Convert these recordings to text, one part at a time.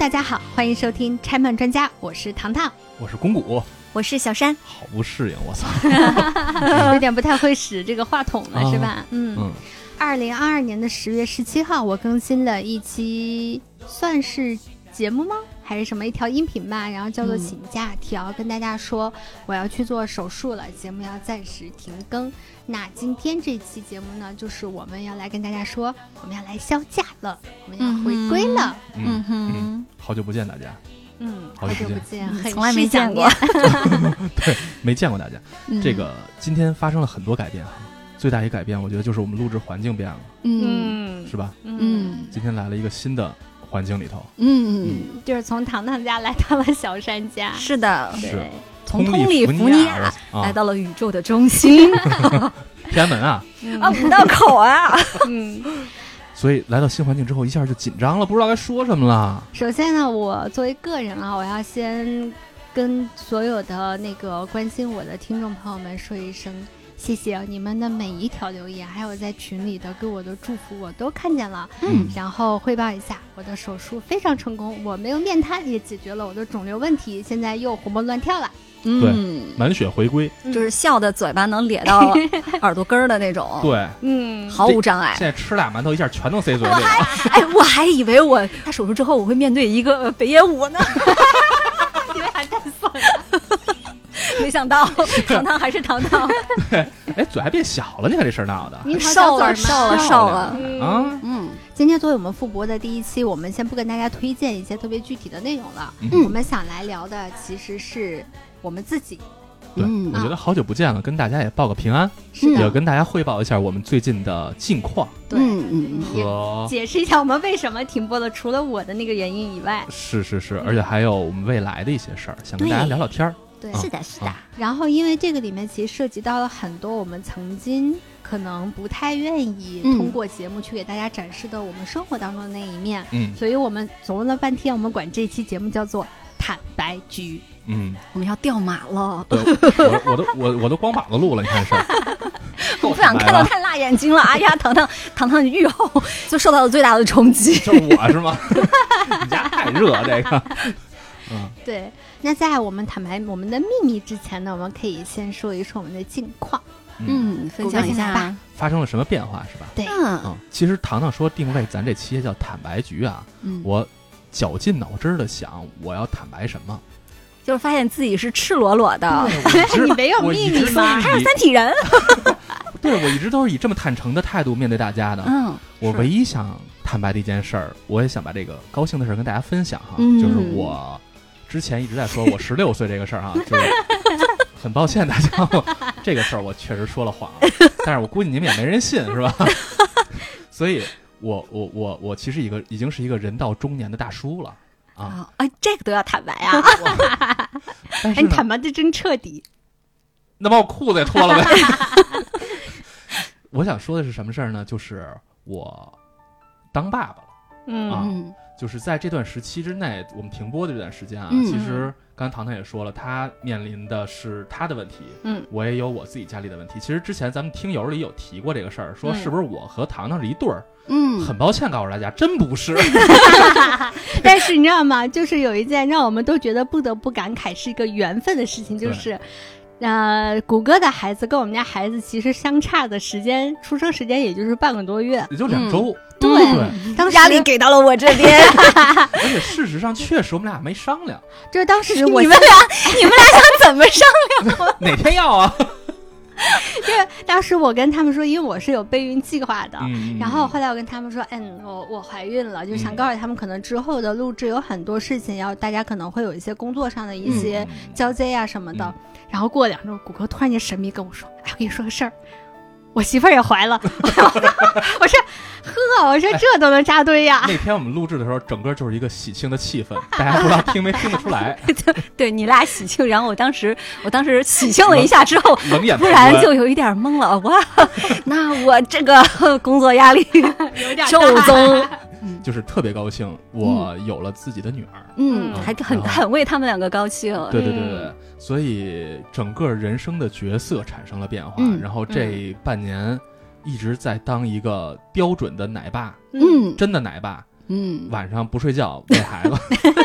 大家好，欢迎收听拆漫专家，我是糖糖，我是公谷，我是小山，好不适应，我操，有点不太会使这个话筒了，啊是吧？嗯。嗯，二零二二年的十月十七号，我更新了一期，算是节目吗？还是什么一条音频吧？然后叫做嗯请假条，跟大家说我要去做手术了，节目要暂时停更。那今天这期节目呢，就是我们要来跟大家说，我们要来销假了，我们要回归了。嗯嗯哼嗯，好久不见大家，嗯，好久不见不见，很 从来没见过 对。没见过大家。嗯这个今天发生了很多改变哈，最大一个改变，我觉得就是我们录制环境变了，嗯嗯是吧？嗯今天来了一个新的环境里头，嗯嗯，就是从糖糖家来到了小山家。是的，是。对，从通利福尼亚来到了宇宙的中心。天安门啊，嗯啊，五道口啊，嗯。所以来到新环境之后，一下就紧张了，不知道该说什么了。首先呢，我作为个人啊，我要先跟所有的那个关心我的听众朋友们说一声谢谢你们的每一条留言，还有在群里的给我的祝福，我都看见了。嗯然后汇报一下，我的手术非常成功，我没有面瘫，也解决了我的肿瘤问题，现在又活蹦乱跳了。嗯，满血回归，就是笑的嘴巴能咧到耳朵根儿的那种，对，嗯，毫无障碍现。在吃俩馒头一下全都塞嘴里了。哎，我还以为我他手术之后我会面对一个北野武呢，因为还太酸了。没想到糖糖还是糖糖，哎，嘴还变小了，你看这事儿闹的。樱桃瘦了瘦了瘦了，嗯。啊！嗯。今天作为我们复播的第一期，我们先不跟大家推荐一些特别具体的内容了。嗯。我们想来聊的其实是我们自己。对，嗯我觉得好久不见了，跟大家也报个平安，是，也跟大家汇报一下我们最近的近况对。嗯嗯和解释一下我们为什么停播了，除了我的那个原因以外，是是是，而且还有我们未来的一些事儿，想跟大家聊聊天儿。对啊是的，是的，然后因为这个里面其实涉及到了很多我们曾经可能不太愿意嗯通过节目去给大家展示的我们生活当中的那一面，嗯所以我们琢磨了半天，我们管这期节目叫做坦白局。嗯，我们要掉马了，对，我我都我我都光膀子录了，你看是。我不想看到太辣眼睛了。哎呀，糖糖糖糖你愈后 就受到了最大的冲击。就是我是吗？你家太热这个。嗯，对，那在我们坦白我们的秘密之前呢，我们可以先说一说我们的近况。嗯，嗯，分享一下吧。发生了什么变化是吧？对，嗯嗯，其实糖糖说定位咱这期叫坦白局啊，嗯，我绞尽脑汁的想我要坦白什么。就是发现自己是赤裸裸的，你没有秘密吗是以他是三体人。对我一直都是以这么坦诚的态度面对大家的。嗯，我唯一想坦白的一件事儿，我也想把这个高兴的事儿跟大家分享哈，嗯就是我之前一直在说我 十六岁这个事儿啊，就是很抱歉大家，我 这个事儿我确实说了谎，但是我估计你们也没人信是吧？所以我我我我其实一个已经是一个人到中年的大叔了啊，啊，哎，这个都要坦白啊。哎，你坦白的真彻底。那把我裤子也脱了呗。我想说的是什么事儿呢？就是我当爸爸了。嗯啊嗯就是在这段时期之内，我们停播的这段时间啊，嗯其实刚才糖糖也说了，他面临的是他的问题，嗯，我也有我自己家里的问题。其实之前咱们听友里有提过这个事儿，说嗯是不是我和糖糖是一对儿？嗯，很抱歉告诉大家，真不是。但是你知道吗？就是有一件让我们都觉得不得不感慨是一个缘分的事情，就是，呃，谷歌的孩子跟我们家孩子其实相差的时间，出生时间也就是半个多月。也就两周。对对，当时压力给到了我这边。而且事实上确实我们俩没商量，就是当时我你们俩，你们俩想怎么商量？哪天要啊？因为当时我跟他们说，因为我是有备孕计划的。嗯然后后来我跟他们说，嗯，我我怀孕了，就想嗯告诉他们，可能之后的录制有很多事情要大家可能会有一些工作上的一些嗯交接呀、什么的。嗯然后过两周，谷歌突然间神秘跟我说：“哎，我跟你说个事儿，我媳妇儿也怀了。”我说：“呵，我说这都能扎堆呀、那天我们录制的时候，整个就是一个喜庆的气氛，大家不知道听没听得出来，对你俩喜庆，然后我当时，我当时喜庆了一下之后，冷眼突然就有一点懵了。哇，那我这个工作压力有点正大宗。就是特别高兴，我有了自己的女儿。嗯，嗯还很很为他们两个高兴。对对对对，所以整个人生的角色产生了变化。嗯然后这半年一直在当一个标准的奶爸，嗯真的奶爸。嗯，晚上不睡觉喂孩子。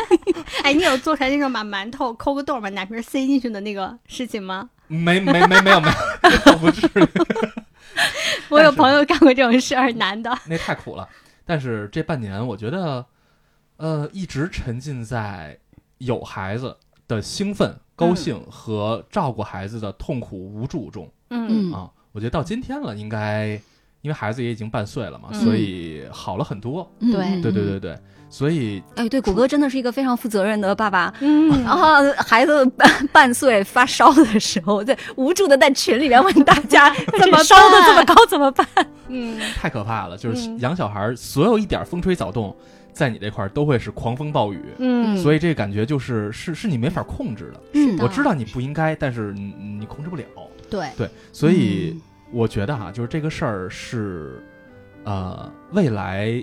哎，你有做出来那种把馒头抠个洞，把奶瓶塞进去的那个事情吗？没没没没有没有，不至于，我有朋友干过这种事儿，男的。那太苦了。但是这半年，我觉得，呃，一直沉浸在有孩子的兴奋、高兴和照顾孩子的痛苦、无助中嗯嗯啊。我觉得到今天了，应该因为孩子也已经半岁了嘛，嗯所以好了很多。嗯对嗯对对对对，所以哎，对，谷歌真的是一个非常负责任的爸爸。嗯 然后孩子半半岁发烧的时候，在无助的在群里面问大家 怎么烧的这么高怎么办？嗯太可怕了。就是嗯养小孩，所有一点风吹草动，在你这块儿都会是狂风暴雨。嗯，所以这个感觉就是是是你没法控制的。嗯我知道你不应该，但是你你控制不了。对，对，所以我觉得哈、就是这个事儿是，呃，未来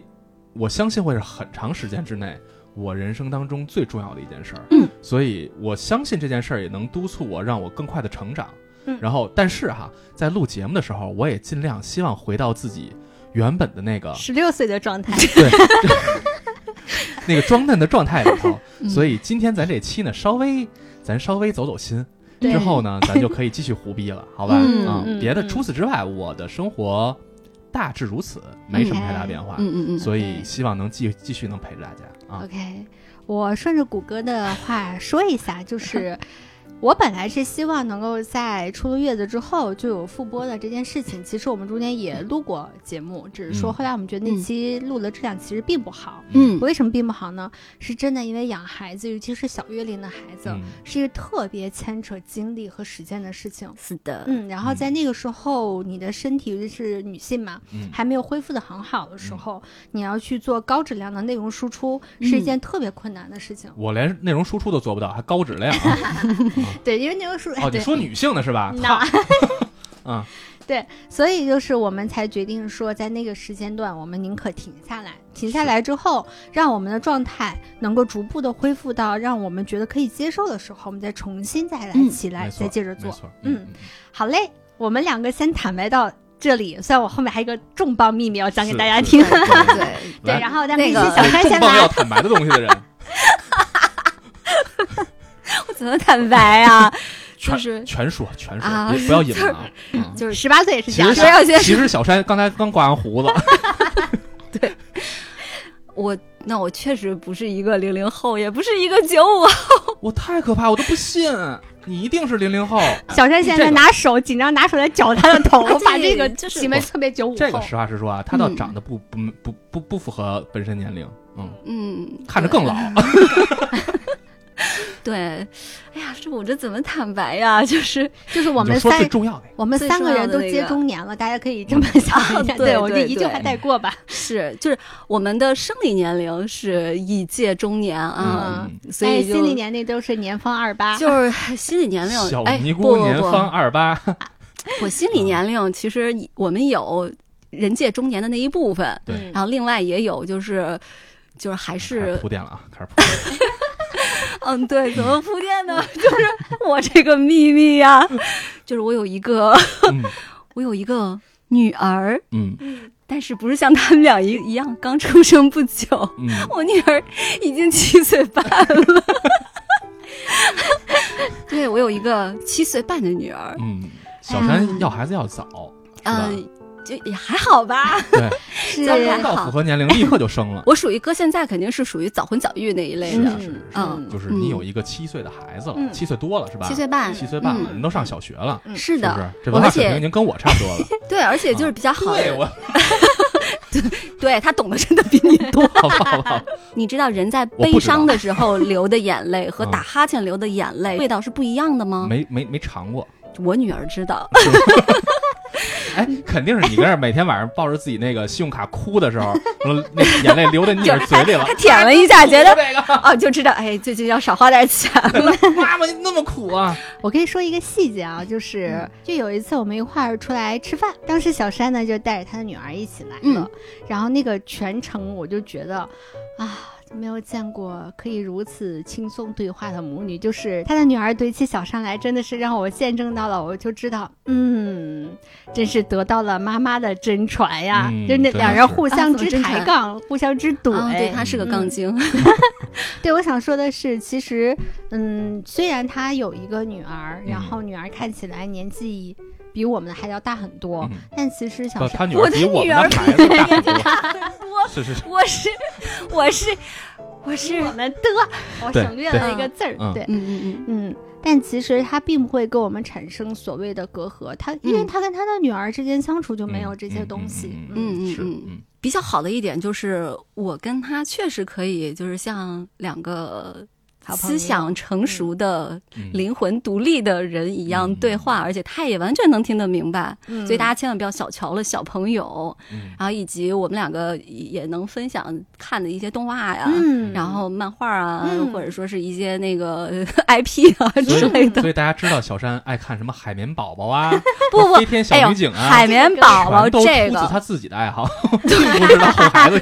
我相信会是很长时间之内我人生当中最重要的一件事儿。嗯，所以我相信这件事儿也能督促我，让我更快的成长。嗯然后，但是哈，在录节目的时候，我也尽量希望回到自己原本的那个十六岁的状态。对 那个装嫩的状态里头。嗯所以今天咱这期呢，稍微咱稍微走走心，之后呢，咱就可以继续胡逼了，好吧？嗯啊嗯，别的嗯除此之外，我的生活大致如此，没什么太大变化，嗯嗯嗯，所以希望能继继续能陪着大家啊。OK，我顺着谷歌的话说一下，就是我本来是希望能够在出了月子之后就有复播的这件事情。其实我们中间也录过节目，只是说嗯后来我们觉得那期录的质量其实并不好。嗯为什么并不好呢？是真的因为养孩子，尤其是小月龄的孩子，嗯是一个特别牵扯精力和时间的事情。是的，嗯，然后在那个时候，你的身体，尤其是女性嘛，嗯还没有恢复的很好的时候，你要去做高质量的内容输出，是一件特别困难的事情。我连内容输出都做不到，还高质量啊！对，因为那个是，哦，你对。说女性的是吧？那操啊，对，所以就是我们才决定说，在那个时间段，我们宁可停下来，停下来之后，让我们的状态能够逐步的恢复到让我们觉得可以接受的时候，我们再重新再来嗯。起来，再接着做。嗯。好嘞，我们两个先坦白到这里，虽然我后面还有一个重磅秘密要讲给大家听。对。对然后咱们那个一起小有山先来重磅要。坦白的东西的人，我 怎么坦白啊？就全是全说全说，啊不要隐瞒 就是十八岁也是其实这样的。要先其实小山刚才刚刮完胡子，对我，那我确实不是一个零零后，也不是一个九五后。我太可怕，我都不信，你一定是零零后。小山现在拿手紧张拿手来绞他的头，这把这个就是行为特别九五后。这个实话实说啊，他倒嗯长得不不不不不符合本身年龄，嗯，嗯，看着更老。对，哎呀，这我这怎么坦白呀？就是就是我们三重要的，我们三个人都接中年了，大家可以这么想一下。啊 对我就一句话带过吧。是，就是我们的生理年龄是已届中年啊，所以就心理年龄都是年方二八。就是心理年龄，小哎，尼不姑年不方二八，我心理年龄其实我们有人界中年的那一部分，对嗯然后另外也有就是就是还是铺垫了啊，开始铺垫。嗯对，怎么铺垫呢？就是我这个秘密呀、就是我有一个嗯 我有一个女儿，嗯但是不是像他们俩一一样刚出生不久，嗯，我女儿已经七岁半了。对，我有一个七岁半的女儿，嗯，小山要孩子要早？嗯、就也还好吧。对，是到符合年龄立刻就生了。我属于哥现在肯定是属于早婚早育那一类的，是是嗯。就是你有一个七岁的孩子了，嗯。七岁多了是吧？七岁半，七岁半了，嗯。人都上小学了，嗯。是的？这文化水平已经跟我差不多了。对，而且就是比较好，对我，对他懂得真的比你多。好你知道人在悲伤的时候流的眼泪和嗯。打哈欠流的眼泪味道是不一样的吗？没没没尝过。我女儿知道，哎，肯定是你跟那儿每天晚上抱着自己那个信用卡哭的时候，那眼泪流到你耳嘴里了她，舔了一下，觉得这个哦，就知道哎，最近要少花点钱了。妈妈你那么苦啊！我跟你说一个细节啊，就是就有一次我们一块儿出来吃饭，当时小山呢就带着他的女儿一起来了，嗯然后那个全程我就觉得啊。没有见过可以如此轻松对话的母女，就是她的女儿怼起小山来，真的是让我见证到了，我就知道，嗯，嗯，真是得到了妈妈的真传呀！嗯就那真的两人互啊相之抬杠，互相之怼。啊对，他是个杠嗯精。对，我想说的是，其实，嗯，虽然她有一个女儿，然嗯后女儿看起来年纪比我们的还要大很多，嗯。但其实小我的儿比我们女儿的孩子大很多。是是是，我是我是我是我们的，我对省略了一个字儿，嗯。对，嗯嗯嗯。嗯，但其实他并不会跟我们产生所谓的隔阂，他因为嗯。他跟他的女儿之间相处就没有这些嗯东西，嗯嗯嗯。嗯，比较好的一点就是我跟他确实可以，就是像两个思想成熟的、嗯灵魂独立的人一样嗯对话，而且他也完全能听得明白。嗯所以大家千万不要小瞧了小朋友，嗯然后以及我们两个也能分享看的一些动画呀。嗯，然后漫画啊，嗯或者说是一些那个 呃 IP 啊之类的，所以大家知道小山爱看什么海绵宝宝啊，不不飞天小女警，啊，海绵宝宝这个他自己的爱好，不知道哄孩子。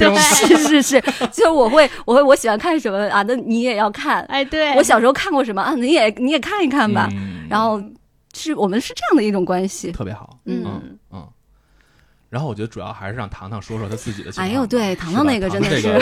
是是是，就是我会我会我喜欢看什么啊？那你也要看。哎，对我小时候看过什么啊？你也你也看一看吧。嗯然后是我们是这样的一种关系。特别好，嗯嗯嗯。然后我觉得主要还是让糖糖说说他自己的情况。哎呦对糖糖那个真的是这个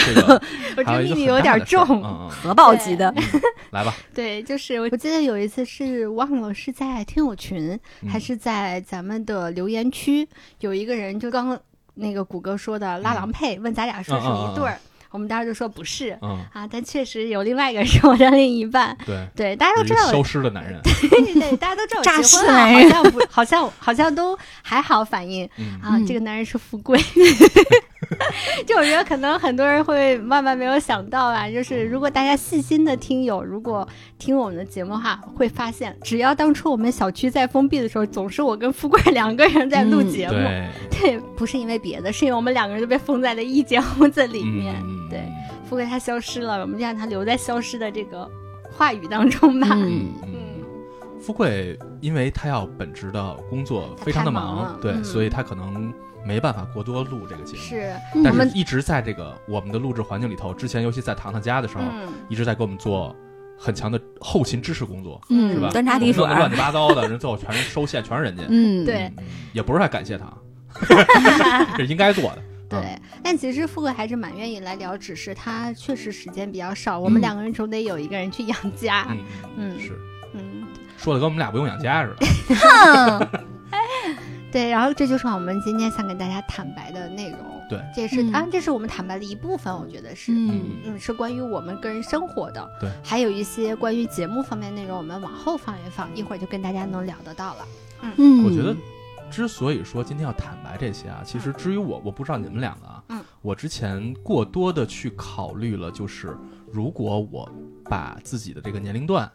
这个 秘密有点重。嗯嗯核爆级的，嗯，来吧，对，就是我我记得有一次是忘了是在听友群、嗯还是在咱们的留言区，有一个人就刚那个谷歌说的拉郎配，问咱俩说是一对儿，我们当时就说不是。嗯，啊，但确实有另外一个是我的另一半。对，对，大家都知道，消失的男人，对，大家都知道诈结婚了，尸男人好像不，好像好像都还好反应嗯啊。嗯这个男人是富贵，就我觉得可能很多人会万万没有想到啊，就是如果大家细心的听友，如果听我们的节目的话，会发现，只要当初我们小区在封闭的时候，总是我跟富贵两个人在录嗯节目。对，对，不是因为别的，是因为我们两个人都被封在了一间屋子里面。嗯对，富贵他消失了，我们就让他留在消失的这个话语当中吧。嗯嗯。富贵，因为他要本职的工作非常的太忙对，嗯所以他可能没办法过多录这个节目。是，嗯但是一直在这个我们的录制环境里头，之前尤其在糖糖家的时候，嗯，一直在给我们做很强的后勤支持工作，嗯。是吧？端茶递水。乱七八糟的，人最后全是收线，全是人家。嗯，对。嗯，也不是太感谢他，这 是应该做的。对，嗯。但其实富贵还是蛮愿意来聊，只是他确实时间比较少，我们嗯。两个人总得有一个人去养家。嗯，嗯是。嗯，说的跟我们俩不用养家似的。哼对，然后这就是我们今天想跟大家坦白的内容。对，这也是、嗯啊，这是我们坦白的一部分，我觉得是。嗯嗯，是关于我们个人生活的，对，还有一些关于节目方面内容，我们往后放一放，一会儿就跟大家能聊得到了。嗯，我觉得，之所以说今天要坦白这些啊，其实至于我，我不知道你们两个啊，嗯，我之前过多的去考虑了，就是如果我把自己的这个年龄段，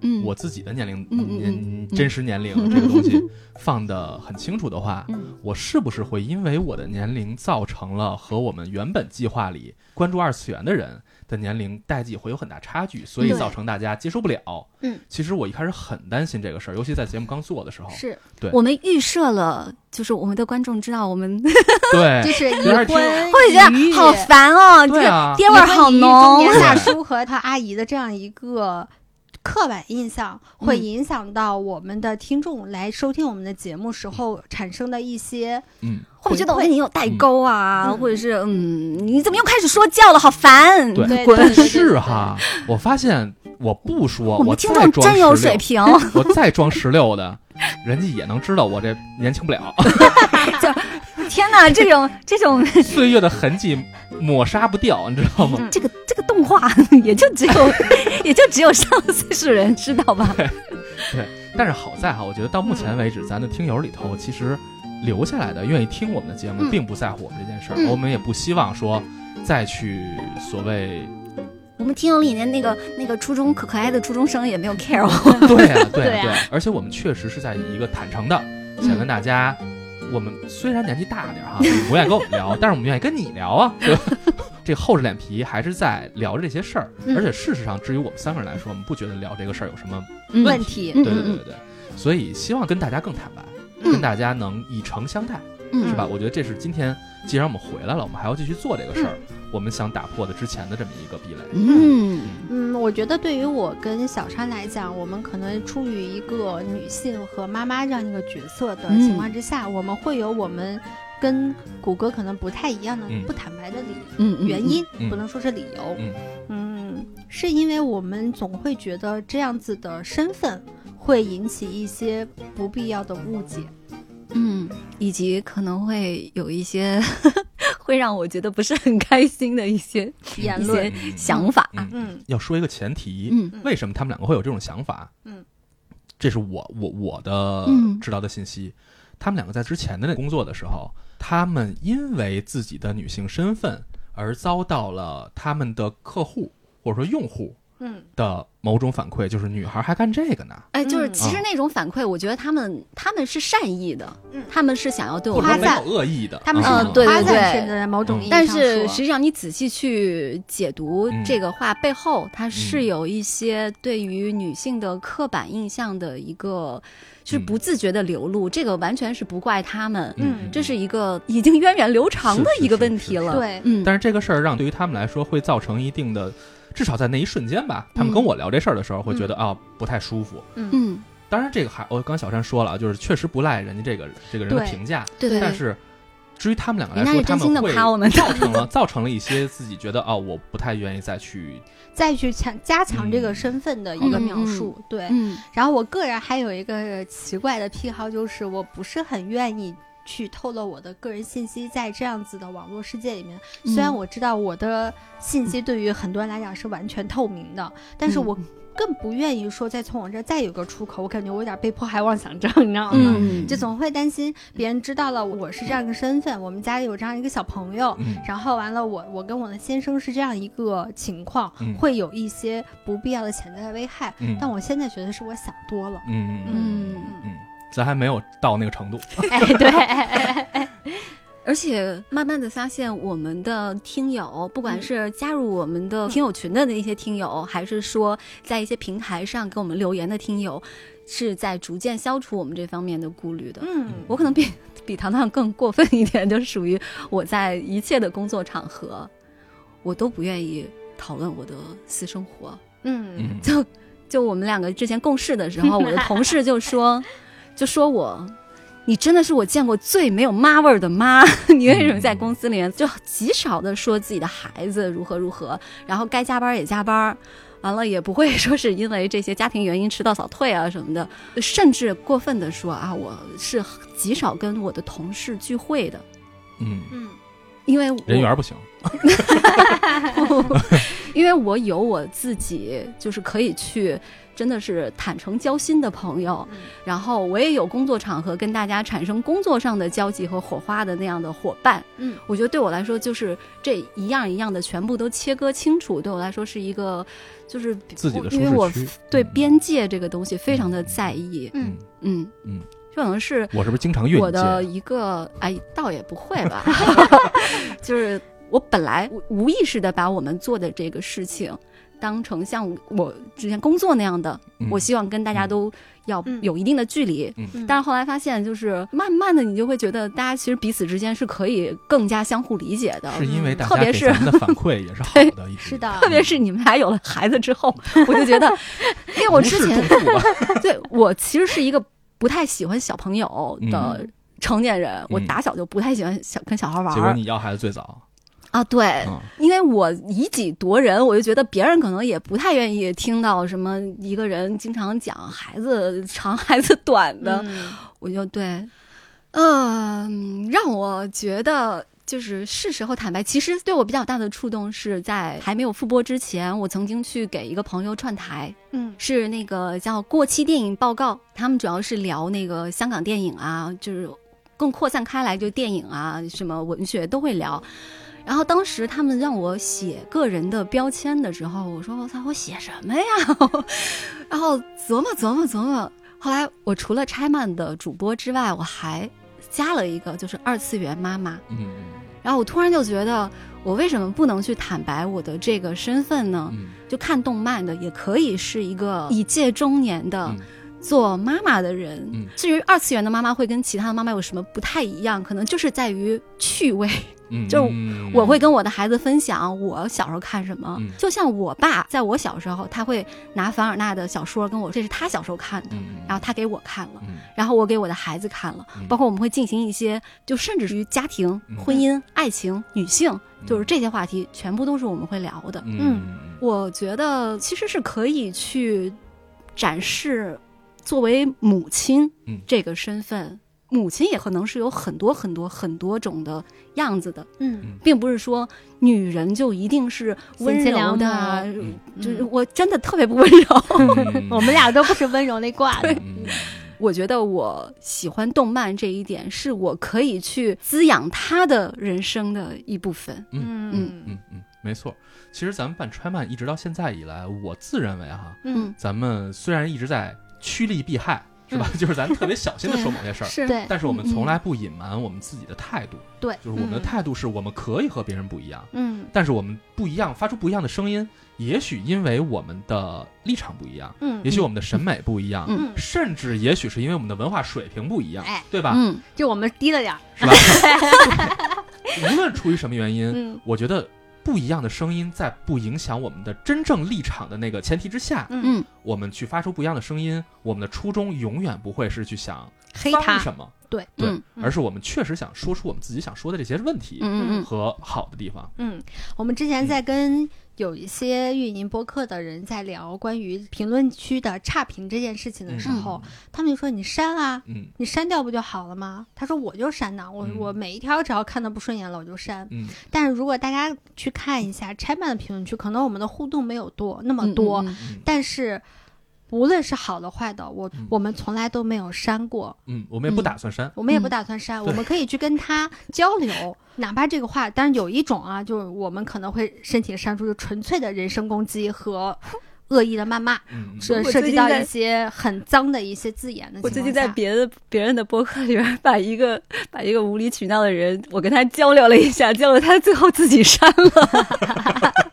嗯。我自己的年龄、嗯嗯嗯年嗯。真实年龄这个东西 放的很清楚的话，嗯。我是不是会因为我的年龄造成了和我们原本计划里关注二次元的人的年龄代际会有很大差距，所以造成大家接受不了？嗯，其实我一开始很担心这个事儿，尤其在节目刚做的时候，是对，我们预设了，就是我们的观众知道我们对，就是已有点听婚会觉得好烦哦，这个对啊爹味儿好浓。中。年对。大叔和他阿姨的这样一个刻板印象，会嗯。影响到我们的听众来收听我们的节目时候产生的一些嗯，会不会觉得我跟你有代沟啊，嗯。或者是嗯，你怎么又开始说教了，好烦。对滚是哈，我发现我不说，我们听众真有水平，我再装十六的，人家也能知道我这年轻不了，天哪，这种这种 岁月的痕迹抹杀不掉，你知道吗？这个这个动画 也就只有也就只有上了岁数人知道吧？对但是好在哈，我觉得到目前为止，咱的听友里头其实留下来的愿意听我们的节目，嗯并不在乎我们这件事儿，嗯我们也不希望说再去所谓我们听友里面那个那个初中可可爱的初中生也没有 care 我。对啊，对对啊对，而且我们确实是在一个坦诚的，想跟大家，我们虽然年纪大点儿哈，你不愿意跟我们聊，但是我们愿意跟你聊啊，对吧？这厚着脸皮还是在聊这些事儿，嗯。而且事实上，至于我们三个人来说，我们不觉得聊这个事儿有什么问题。嗯对对对对对，所以希望跟大家更坦白，嗯。跟大家能以诚相待，嗯。是吧？我觉得这是今天，既然我们回来了，我们还要继续做这个事儿，我们想打破的之前的这么一个壁垒。嗯嗯，我觉得对于我跟小川来讲，我们可能出于一个女性和妈妈这样一个角色的嗯情况之下，我们会有我们跟谷歌可能不太一样的、嗯不坦白的理嗯嗯原因，嗯不能说是理由。嗯嗯，是因为我们总会觉得这样子的身份会引起一些不必要的误解。嗯，以及可能会有一些会让我觉得不是很开心的一些言论。些想法。嗯嗯。要说一个前提，嗯。为什么他们两个会有这种想法？嗯，这是我我我的嗯知道的信息。他们两个在之前的那工作的时候，他们因为自己的女性身份而遭到了他们的客户或者说用户嗯。的某种反馈，就是女孩还干这个呢，哎，就是嗯。其实那种反馈，我觉得他们他们是善意的，嗯。他们是想要对我或者说没们有恶意的。他们是对夸对赞式的，在某种意义上但是实际上，你仔细去解读嗯。这个话背后，它是嗯有一些对于女性的刻板印象的一个，就是嗯。不自觉的流露。这个完全是不怪他们，嗯这是一个已经源远流长的一个问题了。对。嗯，但是这个事儿让对于他们来说会造成一定的，至少在那一瞬间吧，他们跟我聊这事儿的时候会觉得啊、不太舒服。嗯，当然，这个还我刚小山说了，就是确实不赖人家这个这个人的评价，对。对对，但是至于他们两个来说，他们会夸我们造成了造成了一些自己觉得哦，我不太愿意再去 再去强加强这个嗯。身份的一个描述。对，嗯。然后我个人还有一个奇怪的癖好，就是我不是很愿意。去透露我的个人信息，在这样子的网络世界里面，嗯虽然我知道我的信息对于很多人来讲是完全透明的，但是嗯我更不愿意说再从我这儿再有个出口，我感觉我有点被迫害妄想症，你知道吗？嗯，就总会担心别人知道了我是这样一个身份，我们家里有这样一个小朋友，嗯然后完了我我跟我的先生是这样一个情况，嗯会有一些不必要的潜在的危害。嗯但我现在觉得是我想多了。嗯嗯嗯嗯，嗯，咱还没有到那个程度。哎，对，而且慢慢的发现，我们的听友，不管嗯是加入我们的听友群的那些听友，还是说在一些平台上给我们留言的听友，是在逐渐消除我们这方面的顾虑的。嗯，我可能比比糖糖更过分一点，就是属于我在一切的工作场合，我都不愿意讨论我的私生活。嗯嗯就就我们两个之前共事的时候，我的同事就说，就说我。你真的是我见过最没有妈味儿的妈！你为什么在公司里面就极少的说自己的孩子如何如何，然后该加班也加班，完了也不会说是因为这些家庭原因迟到早退啊什么的，甚至过分的说啊，我是极少跟我的同事聚会的，嗯，嗯因为人缘不行。因为我有我自己，就是可以去，真的是坦诚交心的朋友，嗯然后我也有工作场合跟大家产生工作上的交集和火花的那样的伙伴。嗯，我觉得对我来说，就是这一样一样的全部都切割清楚，对我来说是一个，就是自己的舒因为我。对嗯。边界这个东西非常的在意。嗯。嗯嗯，这可能是我是不是经常越我的一个哎，倒也不会吧，就是我本来无无意识的把我们做的这个事情当成像我之前工作那样的，嗯。我希望跟大家都要嗯。有一定的距离。嗯。但是后来发现，就是慢慢的，你就会觉得大家其实彼此之间是可以更加相互理解的。是因为大特别是家给咱们的反馈也是好的，是的，特别是你们俩有了孩子之后，我就觉得，因为我之前对我其实是一个不太喜欢小朋友的嗯。成年人，我嗯。打小就不太喜欢小跟小孩玩儿。结果你要孩子最早，啊。对，嗯因为我以己夺人，我就觉得别人可能也不太愿意听到什么一个人经常讲孩子长孩子短的，嗯我就对，嗯、让我觉得。就是是时候坦白，其实对我比较大的触动是在还没有复播之前，我曾经去给一个朋友串台，嗯是那个叫过期电影报告，他们主要是聊那个香港电影啊，就是更扩散开来，就电影啊，什么文学都会聊。然后当时他们让我写个人的标签的时候，我说我操，我写什么呀？然后琢磨琢磨琢磨，后来我除了拆漫的主播之外，我还加了一个就是二次元妈妈。嗯然后我突然就觉得，我为什么不能去坦白我的这个身份呢？嗯就看动漫的也可以是一个已届中年的，嗯做妈妈的人，嗯至于二次元的妈妈会跟其他的妈妈有什么不太一样，可能就是在于趣味。嗯，就嗯我会跟我的孩子分享我小时候看什么，嗯就像我爸在我小时候，他会拿凡尔纳的小说跟我，这是他小时候看的，嗯，然后他给我看了。嗯然后我给我的孩子看了，嗯包括我们会进行一些，就甚至于家庭、嗯婚姻、爱情、女性，嗯就是这些话题，全部都是我们会聊的。嗯嗯我觉得其实是可以去展示作为母亲嗯。这个身份，母亲也可能是有很多很多很多种的样子的，嗯。并不是说女人就一定是温柔的，嗯就是我真的特别不温柔。嗯。我们俩都不是温柔那挂的。嗯我觉得我喜欢动漫这一点，是我可以去滋养他的人生的一部分。嗯嗯。嗯嗯，没错。其实咱们办揣曼一直到现在以来，我自认为哈，嗯，咱们虽然一直在趋利避害，是吧？就是咱特别小心的说某些事儿，是对但是我们从来不隐瞒我们自己的态度。对，就是我们的态度是我们可以和别人不一样，嗯但是我们不一样，发出不一样的声音，也许因为我们的立场不一样，嗯也许我们的审美不一样，嗯甚至也许是因为我们的文化水平不一样，哎对吧？嗯就我们低了点儿。是吧？无论出于什么原因，嗯我觉得不一样的声音在不影响我们的真正立场的那个前提之下，嗯，嗯。我们去发出不一样的声音，我们的初衷永远不会是去想黑他。脏什么，对，对，嗯而是我们确实想说出我们自己想说的这些问题嗯嗯和好的地方。嗯，我们之前在跟有一些运营播客的人在聊关于评论区的差评这件事情的时候，他们就说你删啊，嗯。你删掉不就好了吗？他说我就删呐，我、嗯。我每一条只要看的不顺眼了我就删。嗯。但是如果大家去看一下拆漫的评论区，可能我们的互动没有多那么多，但是无论是好的坏的，我、嗯我们从来都没有删过。嗯，我们也不打算删。我们也不嗯打算删，对我们可以去跟他交流，哪怕这个话，但是有一种啊，就是我们可能会申请删除，就纯粹的人身攻击和 恶意的谩骂，嗯，涉我涉及到一些很脏的一些字眼的我最近在别的别人的博客里边，把一个把一个无理取闹的人，我跟他交流了一下，结果他最后自己删了。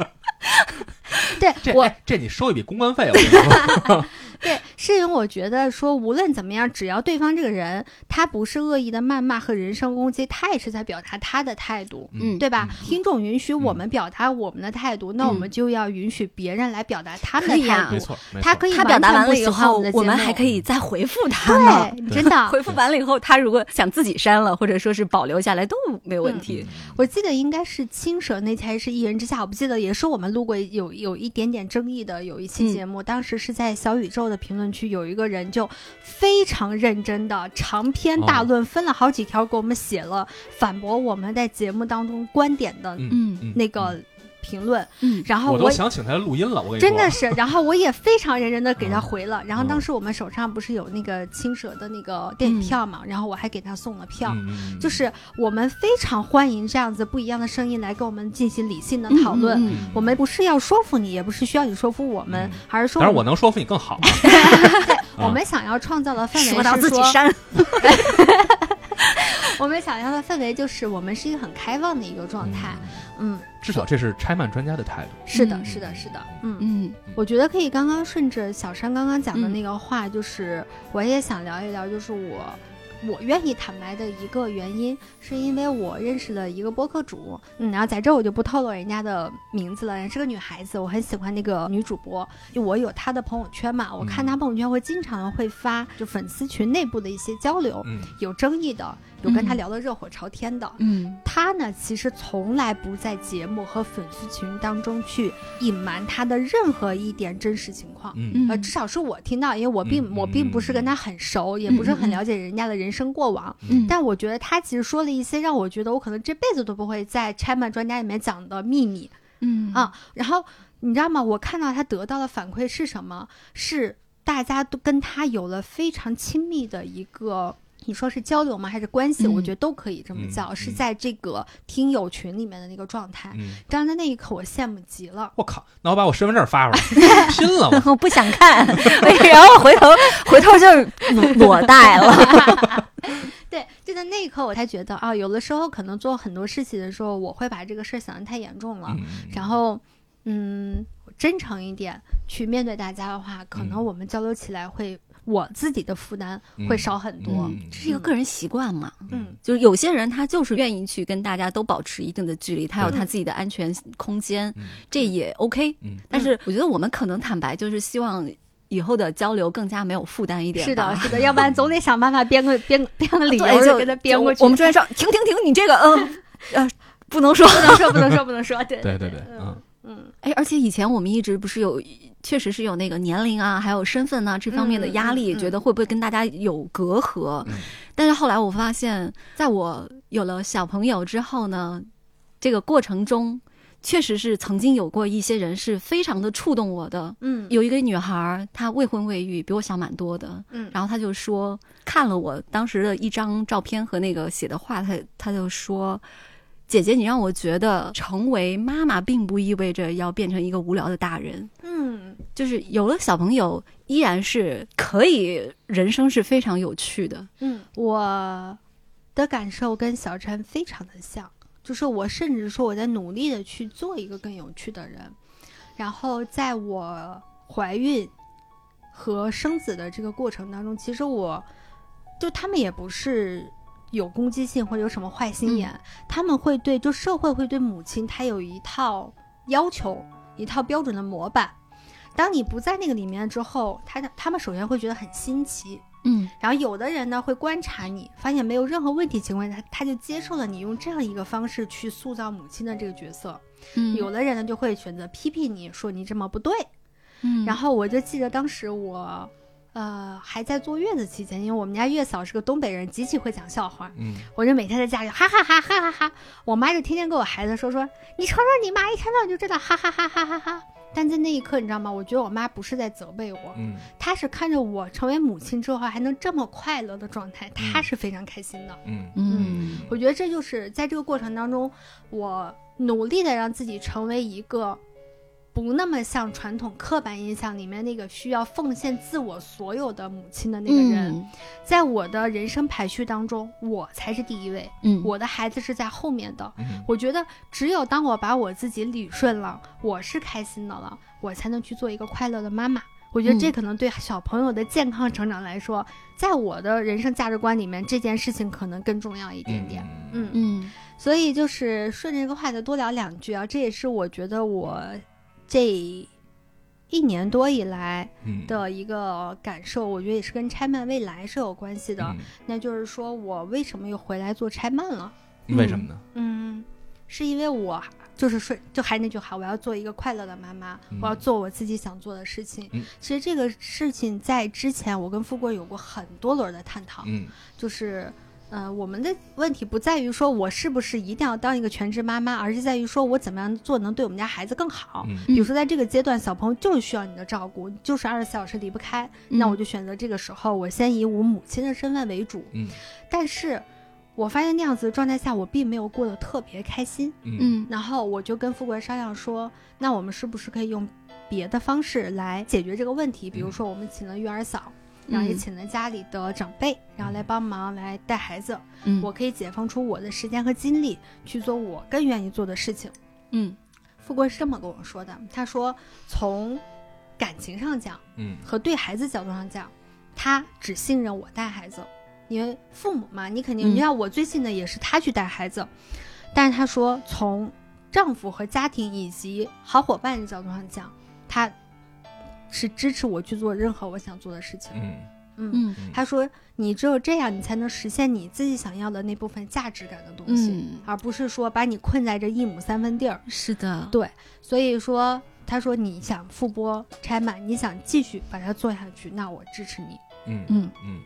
对我这哎这你收一笔公关费，我跟你说。对，是因为我觉得说，无论怎么样，只要对方这个人他不是恶意的谩骂和人身攻击，他也是在表达他的态度。嗯对吧？嗯听众允许我们表达我们的态度，那我们就要允许别人来表达他们的态度。没错，没错他可以他表达完了以后，我们还可以再回复他呢。对，真的。回复完了以后，他如果想自己删了，或者说是保留下来，都没有问题。我记得应该是青蛇那期还是一人之下，我不记得，也是我们录过有有一点点争议的有一期节目，当时是在小宇宙的评论区有一个人就非常认真的长篇大论，分了好几条给我们写了反驳我们在节目当中观点的嗯嗯嗯那个评论，嗯然后我我都想请他录音了，我跟你说，真的是，然后我也非常认真的给他嗯回了。然后当时我们手上不是有那个青蛇的那个电影票嘛，然后我还给他送了票。就是我们非常欢迎这样子不一样的声音来跟我们进行理性的讨论。嗯嗯嗯我们不是要说服你，也不是需要你说服我们，嗯而是说当然我能说服你更好 啊。我们想要创造的氛围说到是说，自己删，我们想要的氛围就是我们是一个很开放的一个状态。嗯，至少这是拆漫专家的态度。是的，嗯。是的，是的，嗯。嗯。我觉得可以刚刚顺着小山刚刚讲的那个话，就是我也想聊一聊，就是我我愿意坦白的一个原因，是因为我认识了一个播客主，嗯，然后在这儿我就不透露人家的名字了，人是个女孩子，我很喜欢那个女主播，就我有她的朋友圈嘛，我看她朋友圈会经常会发就粉丝群内部的一些交流，嗯。有争议的，有跟她嗯聊得热火朝天的，嗯他呢，其实从来不在节目和粉丝群当中去隐瞒他的任何一点真实情况。嗯呃，至少是我听到，因为我并、嗯我并不是跟他很熟，也不是很了解人家的人生过往。嗯，但我觉得他其实说了一些让我觉得我可能这辈子都不会在拆漫专家里面讲的秘密嗯啊。然后你知道吗？我看到他得到的反馈是什么？是大家都跟他有了非常亲密的一个。你说是交流吗？还是关系？嗯我觉得都可以这么嗯叫，是嗯在这个听友群里面的那个状态。嗯，当时那一刻，我羡慕极了。我靠，那我把我身份证发出来，拼了我！我不想看，然后回头回头就是裸裸贷了。对，就在那一刻，我才觉得啊，有的时候可能做很多事情的时候，我会把这个事儿想得太严重了。嗯然后，嗯，真诚一点去面对大家的话，可能嗯我们交流起来会我自己的负担会少很多。嗯这是一个个人习惯嘛。嗯就是有些人他就是愿意去跟大家都保持一定的距离，他有他自己的安全空间，嗯这也 OK。嗯但是我觉得我们可能坦白，就是希望以后的交流更加没有负担一点是。的，是的，要不然总得想办法编个 编编个理由，就给他编过去。我们专业上，停停停，你这个嗯 呃不能说。不能说，不能说，不能说。对对对对，嗯嗯嗯，哎，而且以前我们一直不是有，确实是有那个年龄啊，还有身份啊、这方面的压力，觉得会不会跟大家有隔阂？嗯但是后来我发现，在我有了小朋友之后呢，这个过程中，确实是曾经有过一些人是非常的触动我的。嗯有一个女孩，她未婚未育，比我小蛮多的。嗯然后她就说，看了我当时的一张照片和那个写的话，她她就说：“姐姐，你让我觉得成为妈妈并不意味着要变成一个无聊的大人，嗯就是有了小朋友，依然是可以，人生是非常有趣的。嗯，我的感受跟小陈非常的像，就是我甚至说我在努力的去做一个更有趣的人，然后在我怀孕和生子的这个过程当中，其实我就他们也不是。有攻击性或者有什么坏心眼，他们会对就社会会对母亲她有一套要求，一套标准的模板。当你不在那个里面之后，他他们首先会觉得很新奇，嗯然后有的人呢会观察你，发现没有任何问题情况下，他就接受了你用这样一个方式去塑造母亲的这个角色。嗯有的人呢就会选择批评你说你这么不对。嗯，然后我就记得当时我，呃，还在坐月子期间，因为我们家月嫂是个东北人，极其会讲笑话，嗯我就每天在家里哈哈哈哈哈哈，我妈就天天跟我孩子说说你瞅瞅你妈一天到晚就知道哈哈哈哈哈哈。但在那一刻，你知道吗？我觉得我妈不是在责备我，嗯她是看着我成为母亲之后还能这么快乐的状态，她是非常开心的。嗯嗯我觉得这就是在这个过程当中，我努力的让自己成为一个不那么像传统刻板印象里面那个需要奉献自我所有的母亲的那个人。嗯在我的人生排序当中，我才是第一位，嗯我的孩子是在后面的。嗯我觉得只有当我把我自己理顺了，我是开心的了，我才能去做一个快乐的妈妈。我觉得这嗯可能对小朋友的健康成长来说，在我的人生价值观里面，这件事情可能更重要一点点。嗯，嗯所以就是顺着这个话题多聊两句啊，这也是我觉得我这一年多以来嗯的一个感受，我觉得也是跟拆漫未来是有关系的。嗯那就是说我为什么又回来做拆漫了？为什么呢？嗯，是因为我就是说，就还是那句话，我要做一个快乐的妈妈，嗯我要做我自己想做的事情。嗯其实这个事情在之前我跟富贵有过很多轮的探讨，嗯就是。呃，我们的问题不在于说我是不是一定要当一个全职妈妈，而是在于说我怎么样做能对我们家孩子更好。嗯比如说，在这个阶段，小朋友就是需要你的照顾，就是二十四小时离不开，那嗯我就选择这个时候，我先以我母亲的身份为主。嗯但是，我发现那样子的状态下，我并没有过得特别开心。嗯嗯然后我就跟富贵商量说，那我们是不是可以用别的方式来解决这个问题？比如说，我们请了育儿嫂，然后也请了家里的长辈，然后来帮忙来带孩子。嗯。我可以解放出我的时间和精力去做我更愿意做的事情。嗯。富贵是这么跟我说的，他说从感情上讲嗯。和对孩子角度上讲，他只信任我带孩子，因为父母嘛，你肯定，嗯。你看我最信的也是他去带孩子，但是他说从丈夫和家庭以及好伙伴的角度上讲，他是支持我去做任何我想做的事情。嗯嗯，他说你只有这样，你才能实现你自己想要的那部分价值感的东西，嗯，而不是说把你困在这一亩三分地儿。是的，对，所以说，他说你想复播拆满，你想继续把它做下去，那我支持你。嗯嗯嗯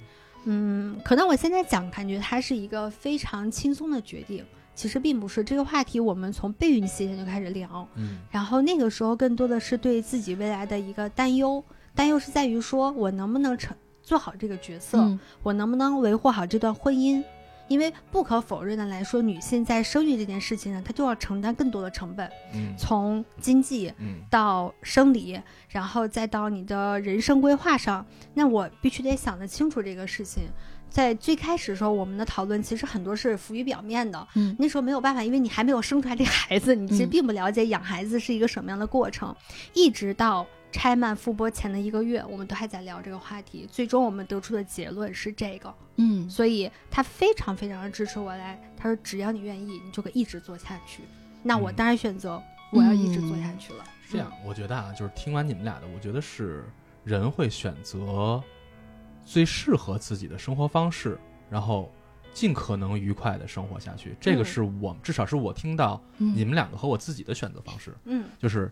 嗯，可能我现在讲，感觉它是一个非常轻松的决定，其实并不是。这个话题我们从备孕期间就开始聊，嗯然后那个时候更多的是对自己未来的一个担忧，担忧是在于说我能不能成做好这个角色，嗯我能不能维护好这段婚姻？因为不可否认的来说，女性在生育这件事情上，她就要承担更多的成本，嗯从经济嗯到生理，然后再到你的人生规划上，那我必须得想得清楚这个事情。在最开始的时候，我们的讨论其实很多是浮于表面的，嗯那时候没有办法，因为你还没有生出来这个孩子，你其实嗯并不了解养孩子是一个什么样的过程。一直到拆漫复播前的一个月，我们都还在聊这个话题。最终我们得出的结论是这个，嗯所以他非常非常的支持我来。他说只要你愿意，你就可以一直做下去。那我嗯当然选择我要一直做下去了。是这样，我觉得啊，就是听完你们俩的，我觉得是人会选择最适合自己的生活方式，然后尽可能愉快的生活下去。这个嗯是我至少是我听到嗯你们两个和我自己的选择方式，嗯就是。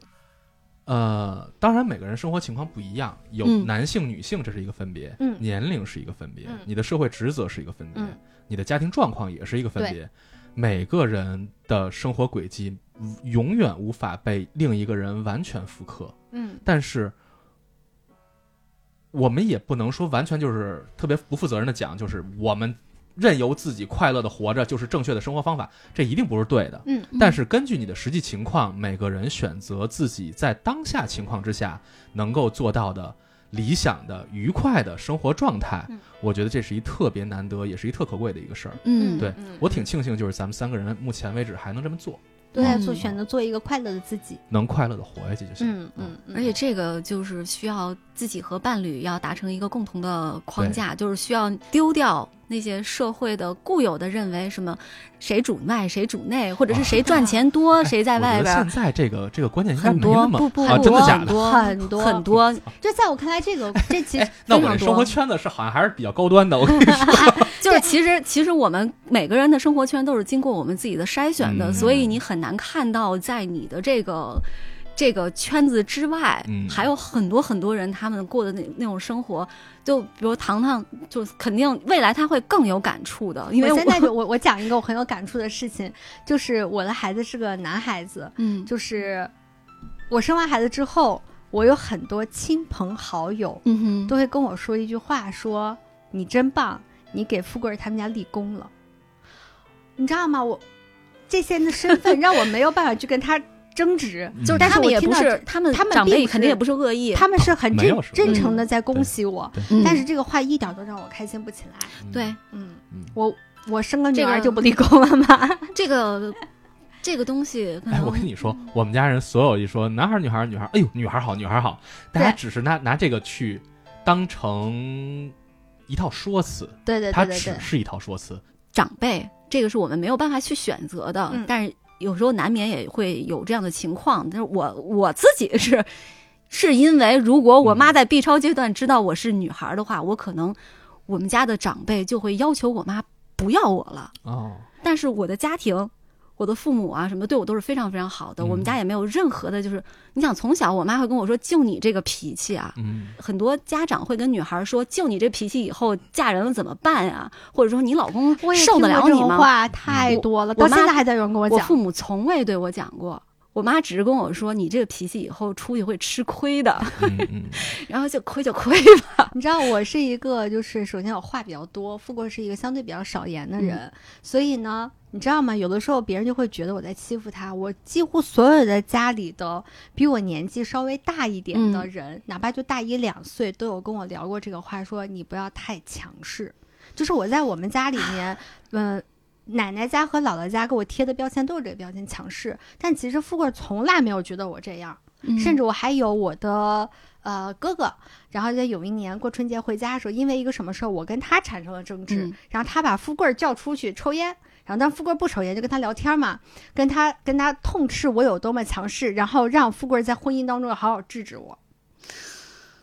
呃，当然每个人生活情况不一样，有嗯男性、女性，这是一个分别，嗯年龄是一个分别，嗯你的社会职责是一个分别，嗯你的家庭状况也是一个分别。每个人的生活轨迹永远无法被另一个人完全复刻，嗯但是我们也不能说完全就是特别不负责任的讲，就是我们任由自己快乐的活着就是正确的生活方法，这一定不是对的。嗯但是根据你的实际情况，每个人选择自己在当下情况之下能够做到的理想的、愉快的生活状态，嗯我觉得这是一特别难得，也是一特可贵的一个事儿。嗯对嗯我挺庆幸，就是咱们三个人目前为止还能这么做，都在做嗯选择做一个快乐的自己。能快乐的活下去就行。嗯嗯，嗯而且这个就是需要自己和伴侣要达成一个共同的框架，就是需要丢掉那些社会的固有的认为什么谁主外谁主内，或者是谁赚钱多、谁在外边现在这个这个观念应该很多没那么不不真的假的？很多很多很多，就在我看来，这个这其实哎，那我非常多这生活圈子是好像还是比较高端的。我 跟你说，就是其实其实我们每个人的生活圈都是经过我们自己的筛选的，嗯。所以你很难看到在你的这个。这个圈子之外，嗯。还有很多很多人，他们过的那那种生活，就比如糖糖，就肯定未来他会更有感触的，因为我现在就 我我讲一个我很有感触的事情，就是我的孩子是个男孩子，嗯。就是我生完孩子之后，我有很多亲朋好友嗯哼，都会跟我说一句话，说你真棒，你给富贵儿他们家立功了，你知道吗？我这些人的身份让我没有办法去跟他争执，就是他们也不我听到是他们他们长并不是辈肯定也不是恶意，他们是很真诚的嗯在恭喜我，嗯。但是这个话一点都让我开心不起来。对。嗯，嗯。我我生个女儿就不立功了吗？这个这个东西哎，我跟你说，我们家人所有一说男孩女孩女孩，哎呦，女孩好，女孩好，大家只是拿拿这个去当成一套说辞，对对它对对对，只是一套说辞。长辈，这个是我们没有办法去选择的，嗯但是有时候难免也会有这样的情况。但是我我自己是，是因为如果我妈在 B 超阶段知道我是女孩的话，我可能我们家的长辈就会要求我妈不要我了。哦，但是我的家庭。我的父母啊，什么对我都是非常非常好的。嗯我们家也没有任何的，就是你想从小我妈会跟我说，就你这个脾气啊，嗯，很多家长会跟女孩说：“就你这脾气，以后嫁人了怎么办呀？或者说你老公受得了你吗话太多了，到现在还在有人跟？”我讲我父。母从未对我讲过，我妈只是跟我说：“你这个脾气以后出去会吃亏的。嗯嗯，” 然后就亏就亏吧。你知道我是一个，就是首先我话比较多，富贵是一个相对比较少言的嗯人，所以呢，你知道吗？有的时候别人就会觉得我在欺负他。我几乎所有的家里的比我年纪稍微大一点的人，哪怕就大一两岁，都有跟我聊过这个话，说你不要太强势。就是我在我们家里面，嗯、奶奶家和姥姥家给我贴的标签都是这个标签强势，但其实富贵从来没有觉得我这样。甚至我还有我的呃哥哥，然后在有一年过春节回家的时候，因为一个什么事儿，我跟他产生了争执，嗯然后他把富贵儿叫出去抽烟，然后当富贵儿不抽烟，就跟他聊天嘛，跟他跟他痛斥我有多么强势，然后让富贵儿在婚姻当中要好好制止我。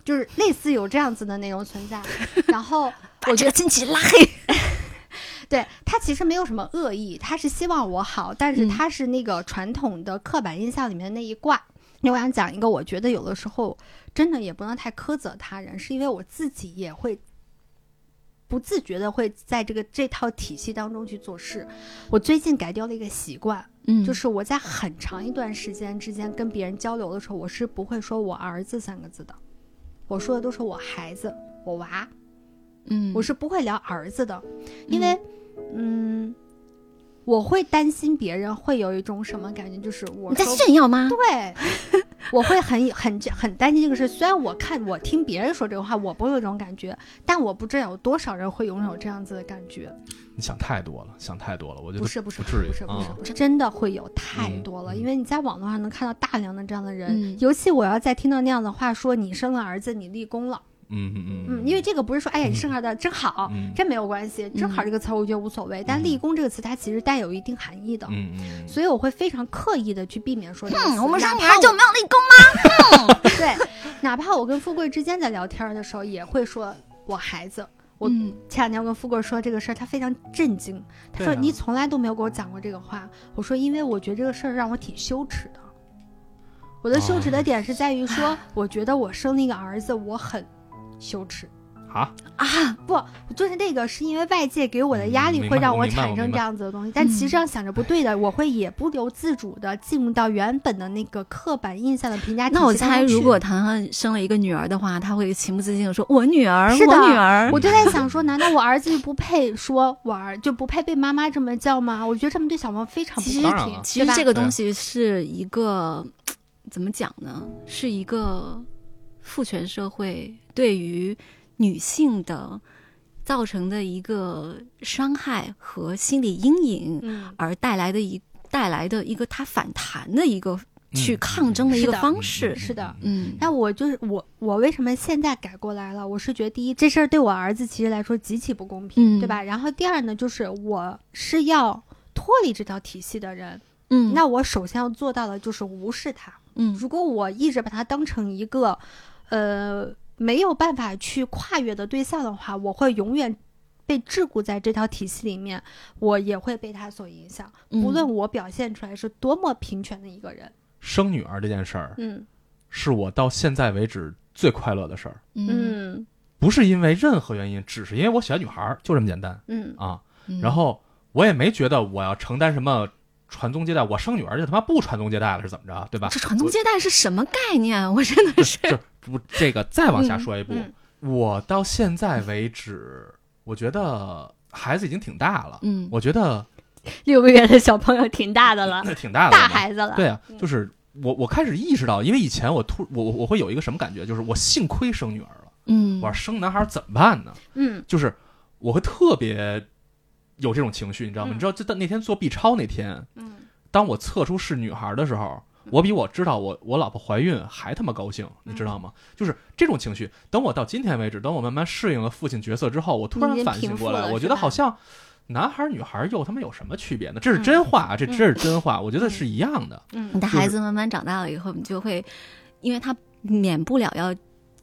就是类似有这样子的内容存在，然后 把这个亲戚拉黑。对他其实没有什么恶意，他是希望我好，但是嗯他是那个传统的刻板印象里面的那一挂。那我想讲一个，我觉得有的时候真的也不能太苛责他人，是因为我自己也会不自觉的会在这个这套体系当中去做事。我最近改掉了一个习惯，嗯就是我在很长一段时间之间跟别人交流的时候，我是不会说我儿子三个字的，我说的都是我孩子、我娃。嗯，我是不会聊儿子的，因为，嗯，我会担心别人会有一种什么感觉，就是我你在炫耀吗？对，我会很很很担心这个事。虽然我看我听别人说这个话，我不会有这种感觉，但我不知道有多少人会拥有这样子的感觉。你想太多了，想太多了，我觉得不是不是不至于不是不是啊不是，真的会有太多了，嗯因为你在网络上能看到大量的这样的人，嗯尤其我要再听到那样的话，说你生了儿子，你立功了，嗯嗯嗯嗯，因为这个不是说哎呀你生儿子真好，嗯这没有关系，正好这个词儿我觉得无所谓，但立功这个词它其实带有一定含义的，嗯嗯，所以我会非常刻意的去避免说这个词。嗯，我们生女儿就没有立功吗？对，哪怕我跟富贵之间在聊天的时候，也会说我孩子。我嗯前两天我跟富贵说这个事儿，他非常震惊。他说：“对啊你从来都没有给我讲过这个话。”我说：“因为我觉得这个事儿让我挺羞耻的。我的羞耻的点是在于说，我觉得我生了一个儿子，我很羞耻。啊，啊，不，就是那个是因为外界给我的压力会让我产生这样子的东西，但其实这样想着不对的，我会也不由自主的进入到原本的那个刻板印象的评价体系那我猜，如果糖糖生了一个女儿的话，她会情不自禁的说：“我女儿，是的我女儿。我就在想说，难道我儿子就不配说我儿就不配被妈妈这么叫吗？我觉得这么对小朋友非常不其实公当然了，平其实这个东西是一个怎么讲呢？是一个父权社会对于女性的造成的一个伤害和心理阴影嗯，而带来的一带来的一个它反弹的一个去嗯抗争的一个方式。是的嗯那我就是我，我为什么现在改过来了？我是觉得第一，这事儿对我儿子其实来说极其不公平，嗯对吧？然后第二呢，就是我是要脱离这套体系的人，嗯，那我首先要做到的就是无视他。嗯如果我一直把他当成一个，呃，没有办法去跨越的对象的话，我会永远被桎梏在这套体系里面，我也会被他所影响。嗯不论我表现出来是多么平权的一个人，生女儿这件事儿嗯是我到现在为止最快乐的事儿，嗯嗯不是因为任何原因，只是因为我喜欢女孩儿，就这么简单嗯啊。嗯然后我也没觉得我要承担什么传宗接代，我生女儿就他妈不传宗接代了是怎么着，对吧？这传宗接代是什么概念？我真的是 就不这个再往下说一步，嗯。我到现在为止，我觉得孩子已经挺大了，嗯。我觉得六个月的小朋友挺大的了，那挺大的大孩子了。对啊，就是我我开始意识到，因为以前我突我我我会有一个什么感觉，就是我幸亏生女儿了，嗯。我要生男孩儿怎么办呢？嗯。就是我会特别有这种情绪，你知道吗？嗯。你知道，就在那天做 B 超那天，嗯。当我测出是女孩的时候，我比我知道我我老婆怀孕还他妈高兴，你知道吗？就是这种情绪。等我到今天为止，等我慢慢适应了父亲角色之后，我突然反省过来，我觉得好像男孩儿女孩儿又他妈有什么区别呢？这是真话啊，这这是真话，我觉得是一样的。嗯你的孩子慢慢长大了以后，你就会，因为他免不了要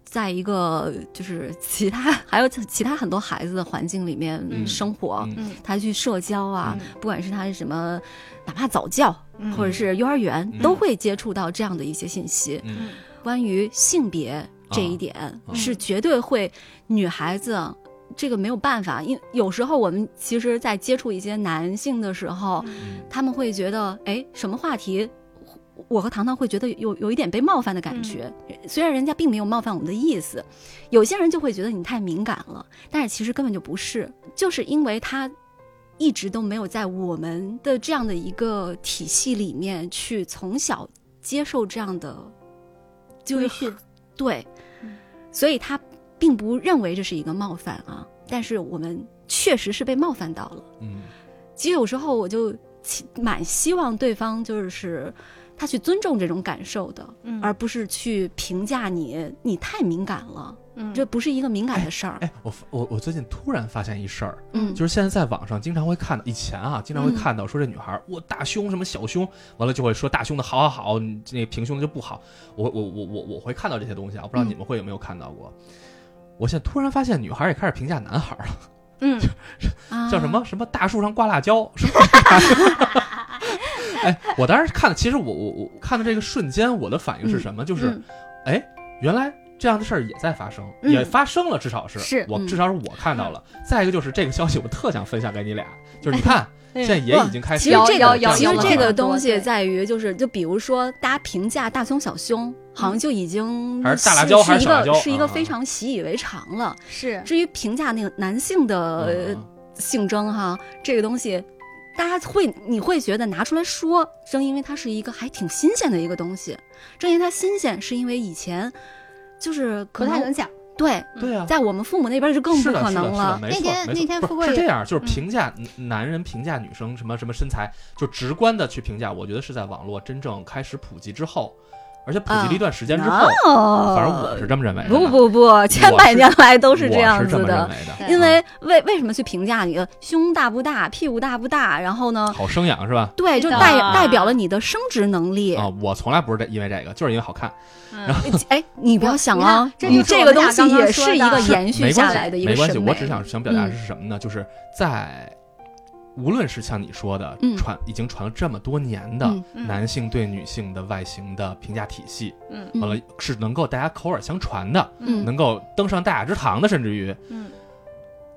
在一个就是其他还有其他很多孩子的环境里面嗯生活，嗯嗯。他去社交啊，嗯。不管是他是什么，哪怕早教、嗯。或者是幼儿园，嗯。都会接触到这样的一些信息。嗯。关于性别这一点，啊是绝对会女孩子。这个没有办法，因有时候我们其实，在接触一些男性的时候，嗯。他们会觉得，哎，什么话题，我和糖糖会觉得有有一点被冒犯的感觉。虽然人家并没有冒犯我们的意思，有些人就会觉得你太敏感了，但是其实根本就不是，就是因为他一直都没有在我们的这样的一个体系里面去从小接受这样的，就是规训，对嗯，所以他并不认为这是一个冒犯啊，但是我们确实是被冒犯到了。嗯其实有时候我就其蛮希望对方就是他去尊重这种感受的，嗯而不是去评价你，你太敏感了，嗯这不是一个敏感的事儿。哎，我我我最近突然发现一事儿，嗯，就是现在在网上经常会看到，以前啊经常会嗯看到说这女孩儿我大胸什么小胸，完了就会说大胸的好好好，你那平胸的就不好。我我我我我会看到这些东西啊，我不知道嗯你们会有没有看到过。我现在突然发现，女孩也开始评价男孩了，嗯啊叫什么什么大树上挂辣椒，什么？哎，我当时看，其实我我我看到这个瞬间，我的反应是什么？就是嗯哎，原来这样的事儿也在发生，嗯也发生了，至少是是嗯我至少是我看到了。再一个就是这个消息，我特想分享给你俩，就是你看，现在也已经开始其实这个其实这个东西在于，就是就比如说，大家评价大胸小胸，好像就已经还是大辣椒还是一小辣椒个是一个啊非常习以为常了。是至于评价那个男性的嗯性征哈，这个东西，大家会你会觉得拿出来说，正因为它是一个还挺新鲜的一个东西，正因为它新鲜，是因为以前就是可能不太能讲。对，对啊，在我们父母那边就更不可能了。那天那天富贵也是是这样，就是嗯。评价男人评价女生什么什么身材，就直观的去评价，我觉得是在网络真正开始普及之后，而且普及了一段时间之后，哦反正我是这么认为的。不不不，千百年来都是这样子的。因为为为什么去评价你的胸大不大、屁股大不大？然后呢，好生养是吧？对，就代代表了你的生殖能力。啊，我从来不是这因为这个，就是因为好看，然后哎，你不要想啊，这你这个东西也是一个延续下来的一个没关系。我只想想表达的嗯是什么呢？就是在无论是像你说的嗯。传已经传了这么多年的男性对女性的外形的评价体系，嗯。嗯。完了是能够大家口耳相传的，嗯。能够登上大雅之堂的，甚至于嗯。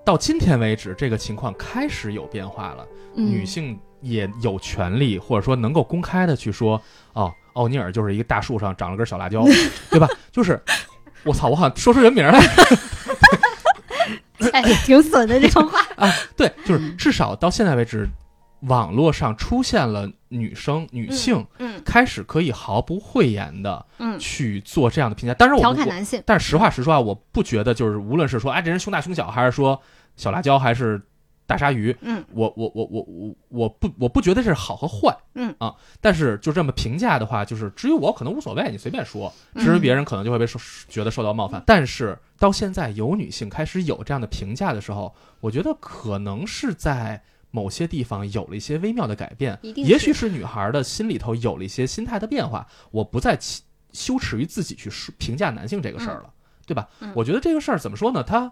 到今天为止，这个情况开始有变化了。嗯。女性也有权利，或者说能够公开的去说，哦，奥尼尔就是一个大树上长了根小辣椒，对吧？就是，我操，我好像说出人名来，哎，挺损的这种话。对，就是至少到现在为止，网络上出现了女生、女性嗯开始可以毫不讳言的嗯，去做这样的评价。当然我不，我调侃男性。但是实话实说啊，我不觉得就是无论是说哎这人胸大胸小，还是说小辣椒，还是大鲨鱼，嗯。我我我我我我不我不觉得这是好和坏，嗯。啊，但是就这么评价的话，就是至于我可能无所谓，你随便说，至于别人可能就会被受觉得受到冒犯。但是到现在有女性开始有这样的评价的时候，我觉得可能是在某些地方有了一些微妙的改变，也许是。是女孩的心里头有了一些心态的变化，我不再羞羞耻于自己去说评价男性这个事儿了，对吧？嗯。我觉得这个事儿怎么说呢？它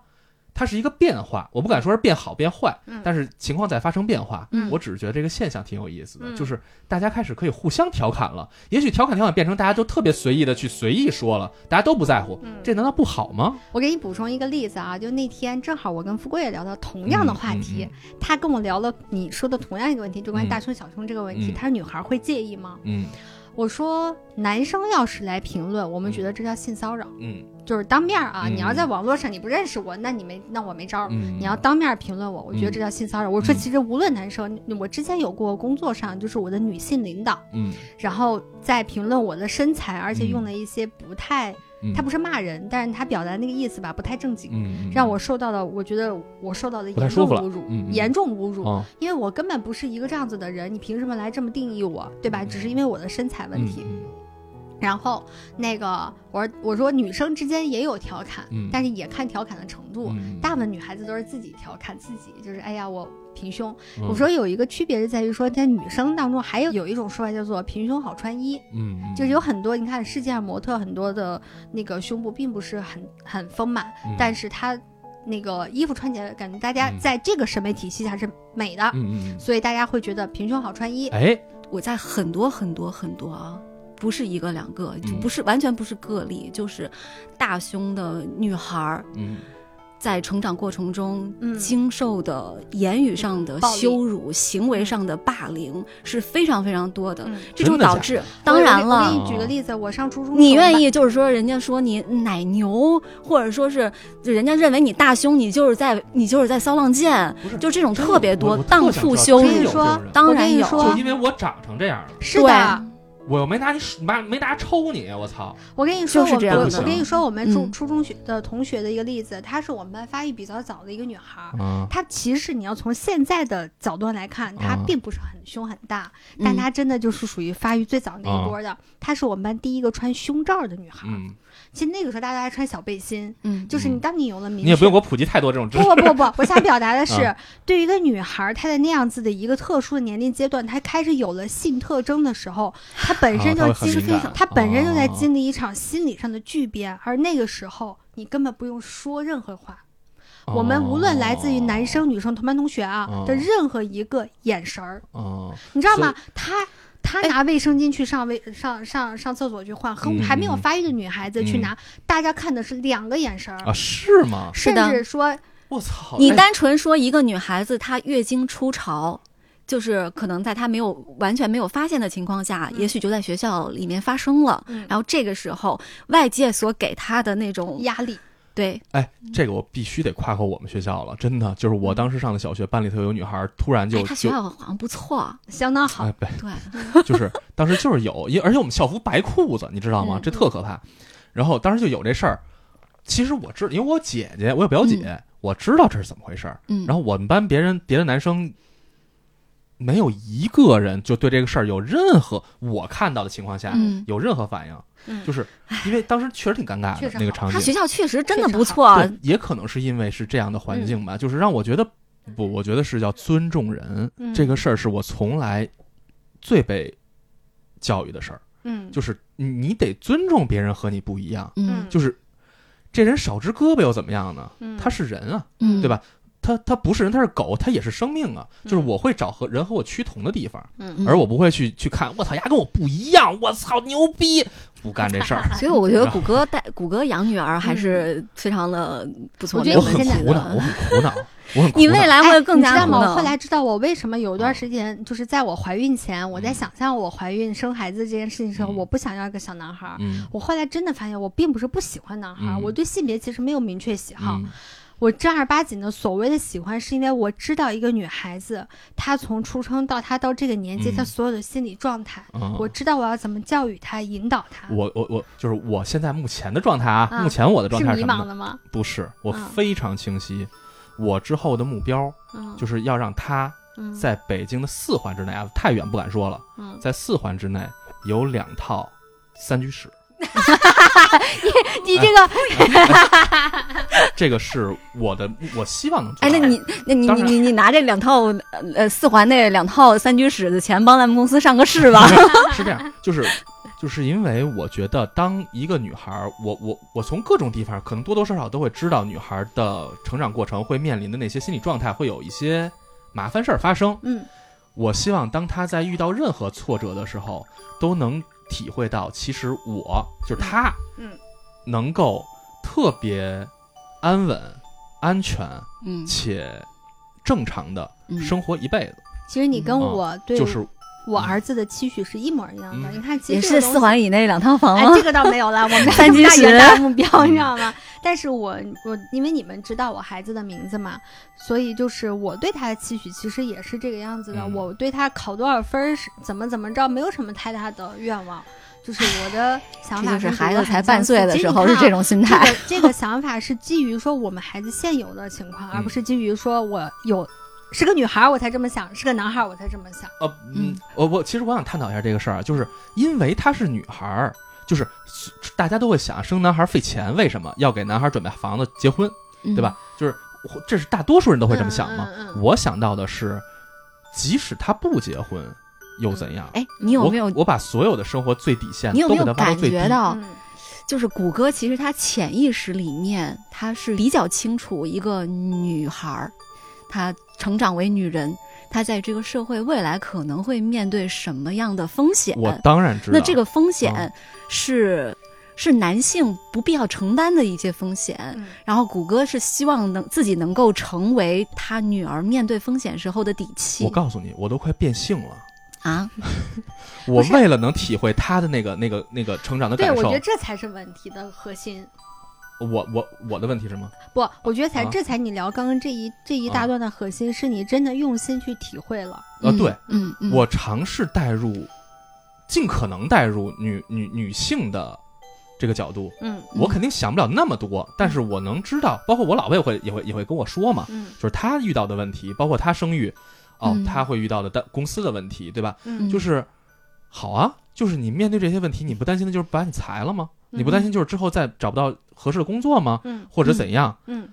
它是一个变化，我不敢说是变好变坏，嗯但是情况在发生变化。嗯我只是觉得这个现象挺有意思的，嗯就是大家开始可以互相调侃了。也许调侃调侃变成大家都特别随意的去随意说了，大家都不在乎，嗯这难道不好吗？我给你补充一个例子啊，就那天正好我跟富贵也聊到同样的话题，嗯他跟我聊了你说的同样一个问题，就关于嗯大胸小胸这个问题，嗯他说女孩会介意吗？嗯我说男生要是来评论，我们觉得这叫性骚扰，嗯。就是当面啊，嗯。你要在网络上你不认识我，那你没那我没招儿。嗯，你要当面评论我，我觉得这叫性骚扰。我说，其实无论男生，我之前有过工作上，就是我的女性领导，嗯。然后在评论我的身材，而且嗯。用了一些不太，嗯，他不是骂人，但是他表达那个意思吧，不太正经，让我受到了，我觉得我受到了严重侮辱，严重侮辱，哦因为我根本不是一个这样子的人，你凭什么来这么定义我，对吧？只是因为我的身材问题。嗯然后那个我说我说女生之间也有调侃，嗯但是也看调侃的程度。嗯大部分女孩子都是自己调侃自己，就是哎呀我平胸。嗯。我说有一个区别是在于说，在女生当中还有有一种说法叫做平胸好穿衣，嗯嗯，就是有很多你看世界上模特很多的那个胸部并不是很很丰满，嗯。但是她那个衣服穿起来感觉大家嗯。在这个审美体系下是美的，嗯。所以大家会觉得平胸好穿衣。哎，我在很多很多很多啊，不是一个两个，就嗯。不是完全不是个例，就是大胸的女孩儿嗯在成长过程中嗯。经受的言语上的羞辱、行为上的霸凌是非常非常多的，嗯。这就真的假导致的？当然了我给。你举个例子，我上初中，你愿？意就是说，人家说你奶牛，或者说是人家认为你大胸，你就是在你就是在骚浪贱，不是就这种特别多我我特荡想知道妇羞辱真有这。种说当然有，我跟你说就因为我长成这样了，是的，我又没拿你没没拿抽你，我操！我跟你说，就是这样我我跟你说，我们初嗯。初中学的同学的一个例子，她是我们班发育比较早的一个女孩她其实你要从现在的角度来看，她啊。并不是很胸很大，但嗯她真的就是属于发育最早那一波的。她是我们班第一个穿胸罩的女孩。嗯，其实那个时候大家还穿小背心，嗯，就是你当你有了明确，你也不用给我普及太多这种知识。不不不不，我想表达的是，啊对于一个女孩，她在那样子的一个特殊的年龄阶段，她开始有了性特征的时候，她本身就经历，敏感她本身就在哦经历一场心理上的巨变，而那个时候你根本不用说任何话。我们无论来自于男生、女生、同班同学啊哦的任何一个眼神你知道吗？她。她拿卫生巾去上卫上上上厕所去换，和嗯还没有发育的女孩子去拿，大家看的是两个眼神儿，啊，是吗？甚是的至说我操！你哎单纯说一个女孩子她月经初潮，就是可能在她没有完全没有发现的情况下，也许就在学校里面发生了。嗯然后这个时候，外界所给她的那种压力，对，哎，这个我必须得夸夸我们学校了，真的，就是我当时上的小学，班里头有女孩突然就学校好像不错，相当好哎，。对，对，就是当时就是有，因而且我们校服白裤子，你知道吗？嗯这特可怕。然后当时就有这事儿，其实我知，因为我姐姐，我有表姐，我知道这是怎么回事儿。嗯，然后我们班别人别的男生没有一个人就对这个事儿有任何我看到的情况下、嗯，有任何反应，嗯。就是因为当时确实挺尴尬的那个场景。他学校确实真的不错，对，也可能是因为是这样的环境吧，就是让我觉得不，我觉得是叫尊重人、嗯。这个事儿，是我从来最被教育的事儿。嗯，就是你你得尊重别人和你不一样，嗯。就是这人少只胳膊又怎么样呢？嗯。他是人啊，嗯，对吧？他他不是人，他是狗，他也是生命啊。就是嗯我会找和人和我趋同的地方，嗯而我不会去去看我操牙跟我不一样，我操牛逼，不干这事儿。所以我觉得谷歌带谷歌养女儿还是非常的不错的。我觉得我很你现在苦恼，我很苦恼，我很苦恼。你未来会更加哎、你知道吗？苦恼我后来知道我为什么有一段嗯时间，就是在我怀孕前，我在嗯想象我怀孕生孩子这件事情的时候，嗯我不想要一个小男孩。嗯我后来真的发现，我并不是不喜欢男孩，嗯我对性别其实没有明确喜好。嗯我正儿八经的所谓的喜欢，是因为我知道一个女孩子，她从出生到她到这个年纪，嗯她所有的心理状态，嗯我知道我要怎么教育她、引导她。我我我就是我现在目前的状态啊，啊目前我的状是迷态什么呢？茫的吗？不是，我嗯非常清晰。我之后的目标嗯，就是要让他嗯在北京的四环之内啊，太远不敢说了，嗯，在四环之内有两套三居室，你你这个 这个是我的，我希望能做哎，那你那你你你你拿这两套呃四环那两套三居室的钱帮咱们公司上个市吧？是这样，就是就是因为我觉得，当一个女孩儿，我我我从各种地方，可能多多少少都会知道女孩儿的成长过程会面临的那些心理状态，会有一些麻烦事儿发生。嗯我希望当她在遇到任何挫折的时候，都能体会到，其实我就是他，嗯。能够特别安稳、安全嗯。且正常的嗯。生活一辈子，其实你跟嗯。我对就是我儿子的期许是一模一样的。嗯你看，其也是四环以内两套房吗，？哎这？个倒没有了，我们 没有三居室这么大远 大目标，嗯你知道吗？但是我我因为你们知道我孩子的名字嘛，所以就是我对他的期许其实也是这个样子的。嗯我对他考多少分儿是怎么怎么着，没有什么太大的愿望。就是我的 想法这就是孩子才半岁的时候是这种心这态。个这个想法是基于说我们孩子现有的情况，而不是基于说我有是个女孩儿我才这么想，是个男孩儿我才这么想。呃，嗯嗯，我我其实我想探讨一下这个事儿啊，就是因为她是女孩儿，就是大家都会想生男孩费钱，为什么要给男孩准备房子、结婚，嗯对吧？就是这是大多数人都会这么想嘛。嗯嗯嗯我想到的是，即使他不结婚又怎样？哎，你有没有我我把所有的生活最底线都给他你有没有感挖到最低觉。到，嗯就是谷歌其实他潜意识里面他是比较清楚一个女孩儿，她成长为女人，她在这个社会未来可能会面对什么样的风险？我当然知道。那这个风险嗯是、是男性不必要承担的一些风险。嗯然后谷歌是希望能自己能够成为他女儿面对风险时候的底气我告诉你，我都快变性了。啊！我为了能体会他的那个、那个、那个成长的对，感受我觉得，这才是问题的核心。我我我的问题是什么？不，我觉得才、啊这才你聊刚刚这一这一大啊段的核心，是你真的用心去体会了。啊，嗯对，嗯嗯，我尝试带入，尽可能带入女女女性的这个角度。嗯我肯定想不了那么多，但是我能知道，包括我老婆也会也会也会跟我说嘛，嗯就是她遇到的问题，包括她生育，哦，嗯她会遇到的单公司的问题，对吧？嗯就是好啊，就是你面对这些问题，你不担心的就是把你裁了吗？你不担心就是之后再找不到合适的工作吗？嗯或者怎样？嗯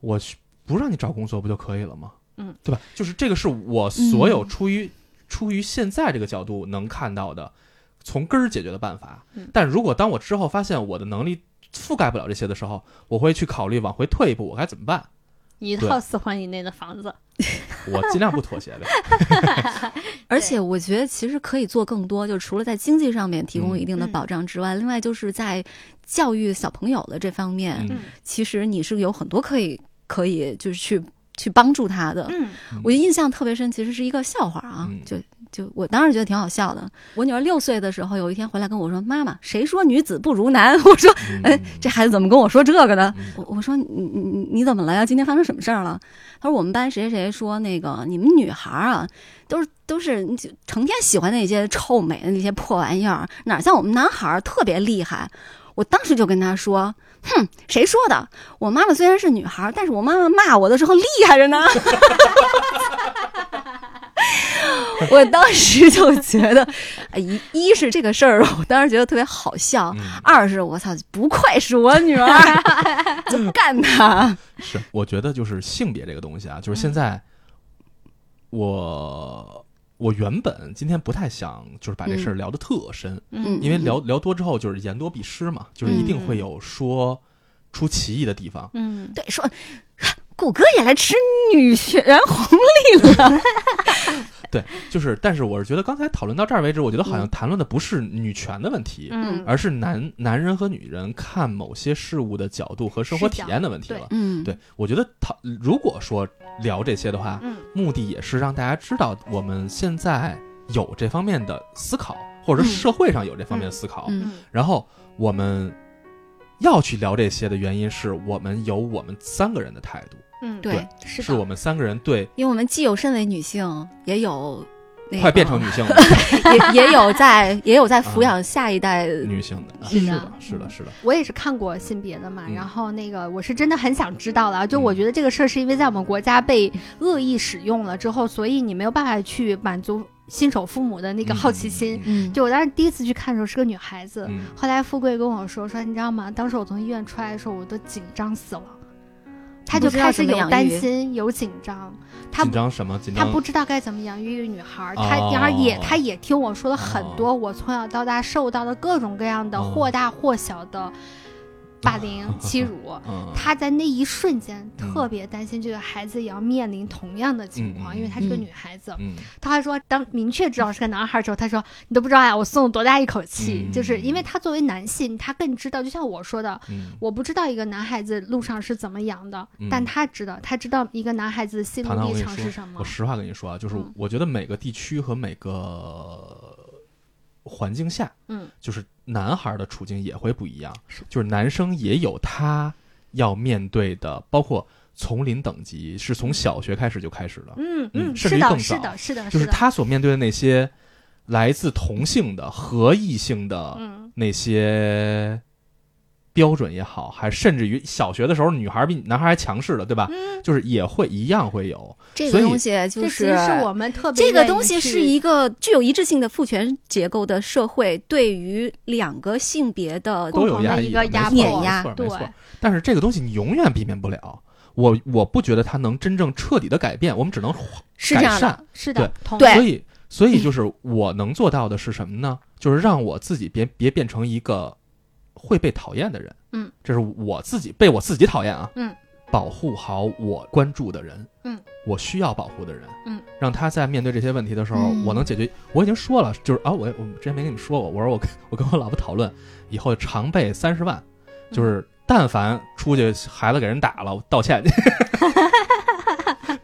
我去不让你找工作不就可以了吗？嗯，对吧？就是这个是我所有嗯出于、出于现在这个角度能看到的，从根儿解决的办法。嗯但如果当我之后发现我的能力覆盖不了这些的时候，我会去考虑往回退一步，我该怎么办？一套四环以内的房子。我尽量不妥协的。而且我觉得其实可以做更多，就除了在经济上面提供嗯一定的保障之外，另外就是在教育小朋友的这方面，嗯其实你是有很多可以可以就是去去帮助他的。嗯我印象特别深，其实是一个笑话啊，嗯就就我当时觉得挺好笑的。我女儿六岁的时候，有一天回来跟我说：“妈妈，谁说女子不如男？”我说：“哎，这孩子怎么跟我说这个呢？”我我说：“你你你你怎么了呀？今天发生什么事儿了？”他说：“我们班谁谁谁说那个你们女孩啊，都是都是成天喜欢那些臭美的那些破玩意儿，哪像我们男孩儿特别厉害。”我当时就跟他说：“ 哼，谁说的？我妈妈虽然是女孩，但是我妈妈骂我的时候厉害着呢。” 我当时就觉得，一一是这个事儿，我当时觉得特别好笑；二是我操，不愧是我女儿，怎么干她。是，我觉得就是性别这个东西啊，就是现在我我原本今天不太想就是把这事儿聊得特深，嗯，因为聊聊多之后就是言多必失嘛，就是一定会有说出歧义的地方。嗯，对，说谷歌也来吃女权红利了。对，就是，但是我是觉得刚才讨论到这儿为止，我觉得好像谈论的不是女权的问题，嗯，而是男男人和女人看某些事物的角度和生活体验的问题了。嗯，对，我觉得讨如果说聊这些的话，目的也是让大家知道我们现在有这方面的思考，或者说社会上有这方面的思考，嗯，然后我们要去聊这些的原因是我们有我们三个人的态度。嗯，对，是是我们三个人对，因为我们既有身为女性，也有那快变成女性了，也也有在 也有在抚养下一代女性的，是的，是的，是的。我也是看过性别的嘛，然后那个我是真的很想知道了，就我觉得这个事儿是因为在我们国家被恶意使用了之后，所以你没有办法去满足新手父母的那个好奇心。嗯，就我当时第一次去看的时候是个女孩子，后来富贵跟我说说，你知道吗？当时我从医院出来的时候，我都紧张死了。他就开始有担心，有紧张。他紧张什么？紧张。他不知道该怎么养育一个女孩。他然而也，他也听我说了很多我从小到大受到的各种各样的或大或小的。霸凌、欺辱，他在那一瞬间特别担心这个孩子也要面临同样的情况，因为她是个女孩子。他还说，当明确知道是个男孩之后，他说：“你都不知道呀，我松了多大一口气。”就是因为他作为男性，他更知道，就像我说的，我不知道一个男孩子路上是怎么养的，但他知道，他知道一个男孩子心路历程是什么。我实话跟你说啊，就是我觉得每个地区和每个环境下，嗯，就是。男孩的处境也会不一样，就是男生也有他要面对的，包括丛林等级是从小学开始就开始了，嗯嗯，甚至于更早，是的，是的，就是他所面对的那些来自同性的和异性的那些。标准也好，还甚至于小学的时候，女孩比男孩还强势了，对吧？嗯，就是也会一样会有这个东西，就是是我们特别这个东西是一个具有一致性的父权结构的社会，对于两个性别的都有压抑、碾压，对。但是这个东西你永远避免不了，我我不觉得它能真正彻底的改变，我们只能改善，是的，对。所以，所以就是我能做到的是什么呢？就是让我自己别别变成一个。会被讨厌的人，嗯，这是我自己被我自己讨厌啊，嗯，保护好我关注的人，嗯，我需要保护的人，嗯，让他在面对这些问题的时候，我能解决。我已经说了，就是啊，我我之前没跟你们说过，我说我我跟我老婆讨论，以后常备三十万，就是但凡出去孩子给人打了，道歉去，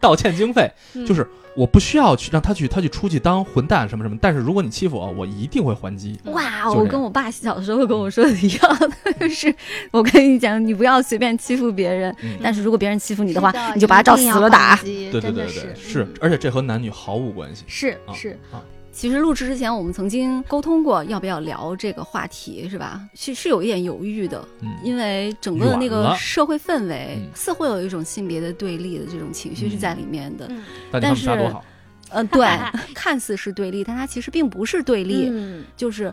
道歉经费就是。我不需要去让他去，他去出去当混蛋什么什么。但是如果你欺负我，我一定会还击。哇，我跟我爸小时候跟我说的一样，就是我跟你讲，你不要随便欺负别人。但是如果别人欺负你的话，你就把他照死了打。对对对对，是，而且这和男女毫无关系。是是啊。其实录制之前，我们曾经沟通过要不要聊这个话题，是吧？是是有一点犹豫的，因为整个的那个社会氛围似乎有一种性别的对立的这种情绪是在里面的。但是，嗯，对，看似是对立，但它其实并不是对立，就是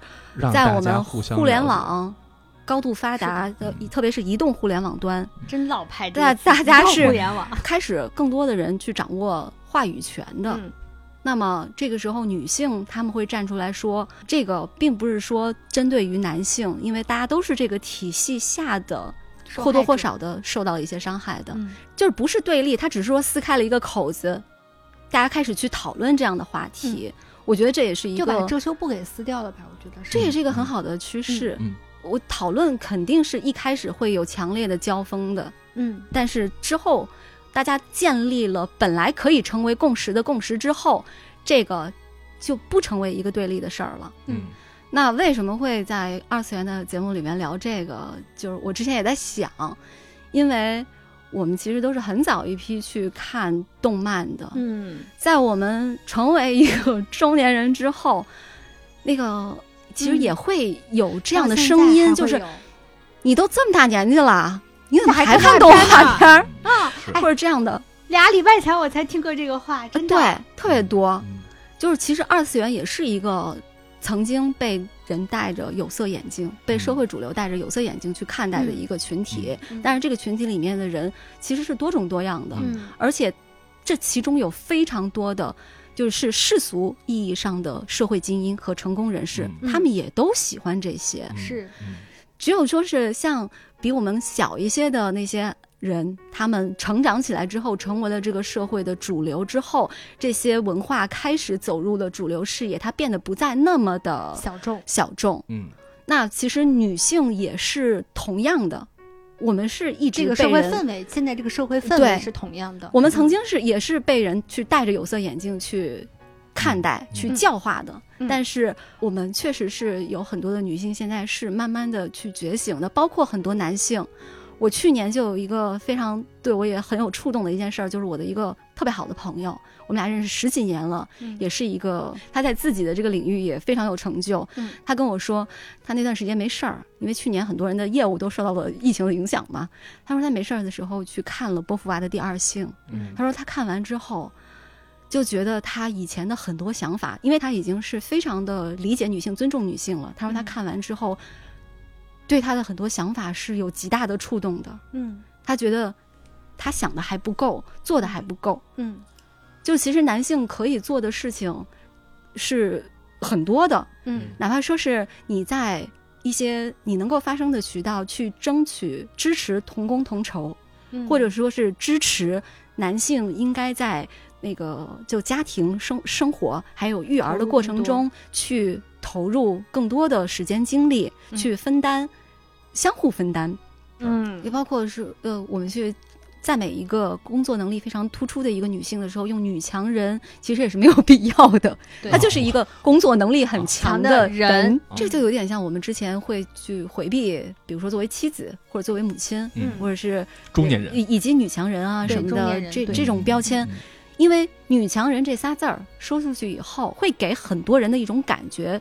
在我们互联网高度发达的，特别是移动互联网端，真老派。对，大家是互联网开始更多的人去掌握话语权的。那么这个时候，女性他们会站出来说，这个并不是说针对于男性，因为大家都是这个体系下的，或多或少的受到了一些伤害的，就是不是对立，他只是说撕开了一个口子，大家开始去讨论这样的话题。我觉得这也是一个就把遮羞布给撕掉了吧？我觉得这也是一个很好的趋势。我讨论肯定是一开始会有强烈的交锋的，嗯，但是之后。大家建立了本来可以成为共识的共识之后，这个就不成为一个对立的事儿了。嗯那为什么会在二次元的节目里面聊这个？就是我之前也在想，因为我们其实都是很早一批去看动漫的，嗯在我们成为一个中年人之后，那个其实嗯也会有这样的声音，就是你都这么大年纪了，你怎么还还看动画画片儿？啊，或者这样的，俩礼拜前我才听过这个话，真的。对，特别多。嗯就是其实二次元也是一个曾经被人戴着有色眼镜、被社会主流戴着有色眼镜去看待的一个群体。嗯但是这个群体里面的人其实是多种多样的，嗯而且这其中有非常多的。就是世俗意义上的社会精英和成功人士，嗯他们也都喜欢这些。嗯是嗯只有说是像比我们小一些的那些人，他们成长起来之后，成为了这个社会的主流之后，这些文化开始走入了主流视野，它变得不再那么的小众。小众。嗯那其实女性也是同样的，我们是一直这个社会氛围，现在这个社会氛围是同样的。我们曾经是也是被人去戴着有色眼镜去看待、嗯去教化的。嗯但是我们确实是有很多的女性现在是慢慢的去觉醒的，包括很多男性。我去年就有一个非常对我也很有触动的一件事儿，就是我的一个特别好的朋友，我们俩认识十几年了，嗯也是一个他在自己的这个领域也非常有成就。嗯他跟我说，他那段时间没事儿，因为去年很多人的业务都受到了疫情的影响嘛。他说他没事儿的时候去看了波伏娃的《第二性》，嗯他说他看完之后，就觉得他以前的很多想法，因为他已经是非常的理解女性、尊重女性了。他说他嗯看完之后，对他的很多想法是有极大的触动的。嗯他觉得他想的还不够，做的还不够。嗯就其实男性可以做的事情是很多的，嗯哪怕说是你在一些你能够发生的渠道去争取支持同工同酬，嗯，或者说是支持男性应该在那个就家庭生生活还有育儿的过程中去投入更多的时间精力，嗯去分担，相互分担，嗯也包括是呃，我们去。赞美一个工作能力非常突出的一个女性的时候，用“女强人”其实也是没有必要的。她就是一个工作能力很强的人这就有点像我们之前会去回避，比如说作为妻子或者作为母亲，嗯或者是中年人以以及女强人啊什么的这这种标签，嗯因为“女强人”这仨字儿说出去以后，会给很多人的一种感觉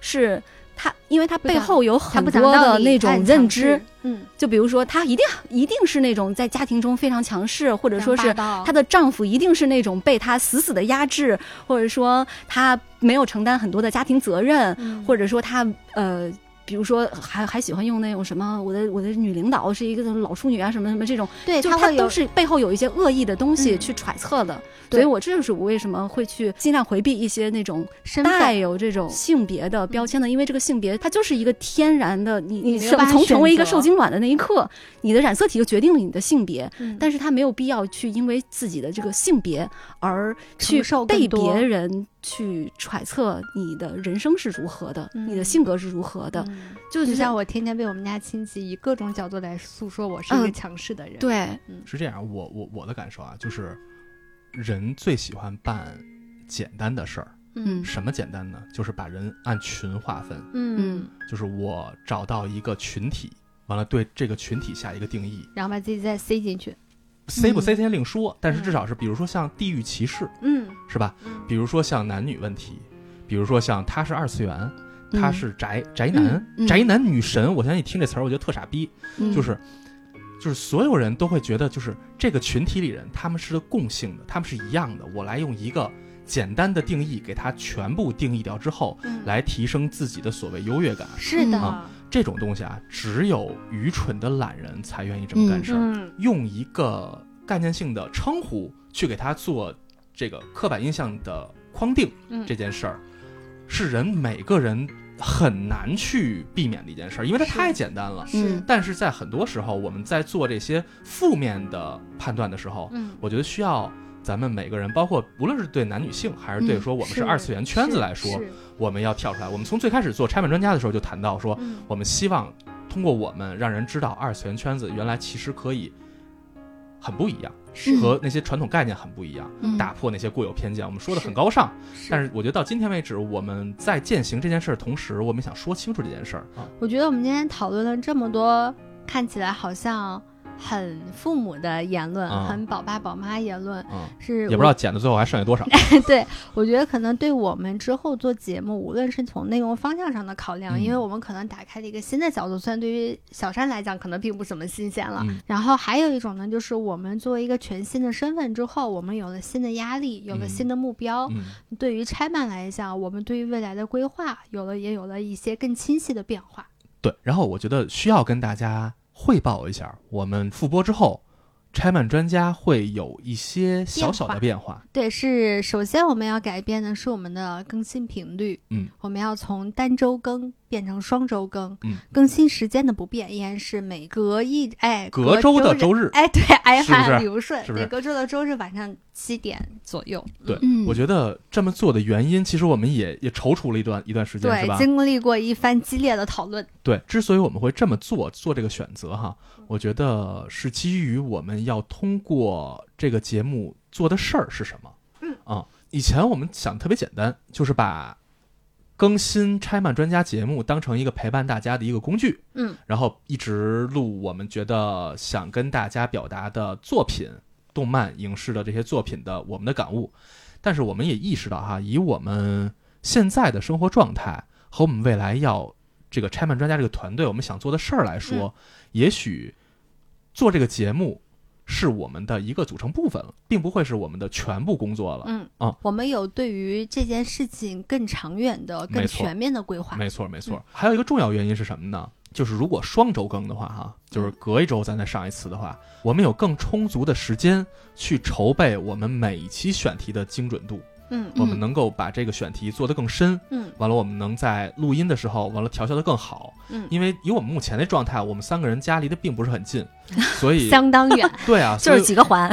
是。她，因为她背后有很多的那种认知，嗯，就比如说她一定一定是那种在家庭中非常强势，或者说是她她的丈夫一定是那种被她死死的压制，或者说她没有承担很多的家庭责任，嗯。或者说她呃，比如说还还喜欢用那种什么我的我的女领导是一个老处女啊什么什么这种，对就她都是背后有一些恶意的东西嗯。去揣测的，对。所以我这就是我为什么会去尽量回避一些那种带有这种性别的标签的，因为这个性别它就是一个天然的，你你你生没有办法选从成为一个受精卵的那一刻，你的染色体就决定了你的性别，嗯。但是他没有必要去因为自己的这个性别而去被别人去揣测你的人生是如何的，你的嗯性格是如何的，嗯就就是像我天天被我们家亲戚以各种角度来诉说我是一个嗯强势的人。，对，是这样，我我我的感受啊，就是人最喜欢办简单的事儿。嗯什么简单呢？就是把人按群划分，嗯，就是我找到一个群体，完了对这个群体下一个定义，然后把自己再塞进去。塞不 C 先另说，但是至少是，比如说像地域歧视，嗯是吧？嗯比如说像男女问题，比如说像他是二次元，他嗯是宅宅男，宅男女神。我相信你听这词儿，我觉得特傻逼，嗯就是就是所有人都会觉得，就是这个群体里人他们是共性的，他们是一样的。我来用一个简单的定义给它全部定义掉之后，嗯，来提升自己的所谓优越感。是的，啊这种东西啊，只有愚蠢的懒人才愿意这么干事儿。嗯用一个概念性的称呼去给他做这个刻板印象的框定，嗯，这件事儿是人每个人很难去避免的一件事儿，因为它太简单了。但是在很多时候，我们在做这些负面的判断的时候，嗯。我觉得需要咱们每个人，包括无论是对男女性，还是对嗯说我们是是二次元圈子来说，是我们要跳出来。我们从最开始做拆漫专家的时候就谈到说，嗯我们希望通过我们让人知道二次元圈子原来其实可以很不一样。是和那些传统概念很不一样，嗯打破那些固有偏见。我们说的很高尚，是但是我觉得到今天为止，我们在践行这件事儿的同时，我们想说清楚这件事儿啊。我觉得我们今天讨论了这么多，看起来好像很父母的言论，啊很宝爸宝妈言论，嗯，是也不知道剪的最后还剩下多少。对，我觉得可能对我们之后做节目，无论是从内容方向上的考量，嗯因为我们可能打开了一个新的角度，虽然对于小山来讲可能并不怎么新鲜了。嗯然后还有一种呢，就是我们作为一个全新的身份之后，我们有了新的压力，有了嗯新的目标。嗯，对于拆漫来讲，我们对于未来的规划有了也有了一些更清晰的变化。对。然后我觉得需要跟大家汇报一下，我们复播之后，拆漫专家会有一些小小的变化。对，是首先我们要改变的是我们的更新频率，嗯，我们要从单周更变成双周更，嗯，更新时间的不变依然是每隔一哎隔周的周周日哎对，哎是不是？呀理不顺，是不是？对，隔周的周日晚上七点左右，对，嗯。我觉得这么做的原因，其实我们也也踌躇了一段一段时间，对，经历过一番激烈的讨论，对，之所以我们会这么做，做这个选择哈，我觉得是基于我们要通过这个节目做的事儿是什么。嗯啊，以前我们想特别简单，就是把更新拆漫专家节目当成一个陪伴大家的一个工具，嗯，然后一直录我们觉得想跟大家表达的作品、动漫、影视的这些作品的我们的感悟。但是我们也意识到哈，以我们现在的生活状态和我们未来要这个拆漫专家这个团队我们想做的事儿来说，也许做这个节目是我们的一个组成部分了，并不会是我们的全部工作了。嗯啊我们有对于这件事情更长远的、更全面的规划，没错，没错嗯。还有一个重要原因是什么呢？就是如果双周更的话，哈，就是隔一周咱再上一次的话，我们有更充足的时间去筹备我们每一期选题的精准度，嗯我们能够把这个选题做得更深。嗯完了，我们能在录音的时候，完了调校的更好。嗯，因为以我们目前的状态，我们三个人家离得并不是很近，所以相当远，对啊，就是几个环。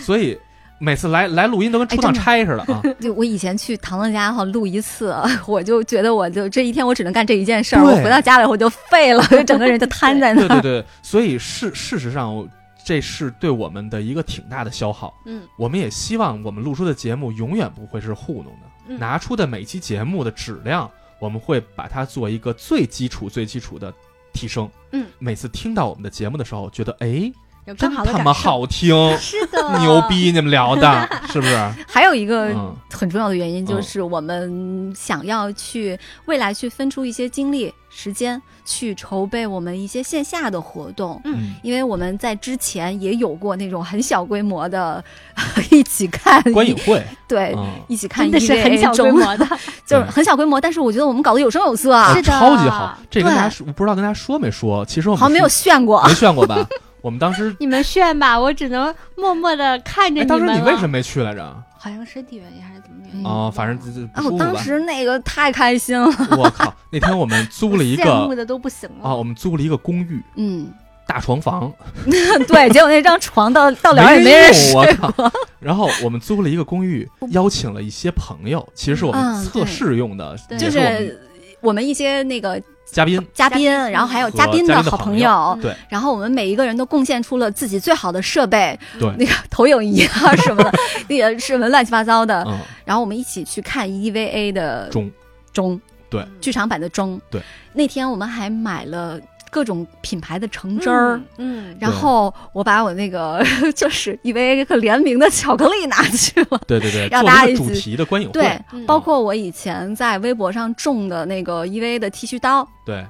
所以每次来来录音都跟出趟差似的啊。就我以前去唐唐家哈录一次，我就觉得我就这一天我只能干这一件事儿，我回到家里我就废了，就整个人就瘫在那儿。对对对，所以事事实上，这是对我们的一个挺大的消耗。嗯我们也希望我们录出的节目永远不会是糊弄的，嗯拿出的每期节目的质量，我们会把它做一个最基础、最基础的提升。嗯，每次听到我们的节目的时候，觉得哎，真他妈好听，是的，牛逼！你们聊的 是不是？还有一个嗯很重要的原因就是我们想要去未来去分出一些精力、时间去筹备我们一些线下的活动。嗯，因为我们在之前也有过那种很小规模的 一起看观影会，对，嗯，一起看真的是很小规模的，就是很小规模，但是我觉得我们搞得有声有色啊是，的超级好。这跟大家说，不知道跟大家说没说？其实我们好像没有炫过。没炫过吧？我们当时，你们炫吧，我只能默默的看着。当时你为什么没去来着？好像身体原因还是怎么原因？嗯哦，反正就啊，舒服吧。我当时那个太开心了，我靠！那天我们租了一个 羡慕的都不行了啊，我们租了一个公寓嗯，大床房，对，结果那张床到到了也没人睡我靠！然后我们租了一个公寓，邀请了一些朋友，其实是我们嗯测试用的，对就是我们是我们一些那个嘉宾。嘉宾，然后还有嘉宾的好朋友。友，对。然后我们每一个人都贡献出了自己最好的设备，对。那个投影仪啊 什么的，那个什么乱七八糟的，嗯，然后我们一起去看 EVA 的中中对。剧场版的中，对，那天我们还买了各种品牌的橙汁儿。嗯，嗯，然后我把我那个 就是 EVA 和联名的巧克力拿去了，对对对，让大家一起题的观影会，对，嗯。包括我以前在微博上种的那个 EVA 的剃须刀，对，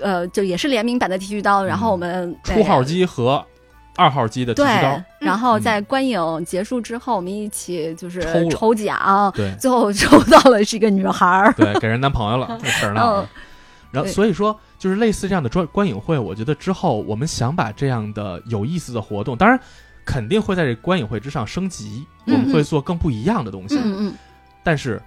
呃，就也是联名版的剃须刀，然后我们初号机和二号机的剃对须刀，，然后嗯在观影结束之后，我们一起就是抽奖，对。最后抽到了是一个女孩儿，对，给人男朋友了。然后所以说，就是类似这样的专观影会，我觉得之后我们想把这样的有意思的活动，当然肯定会在这观影会之上升级，我嗯们会做更不一样的东西。嗯嗯。但是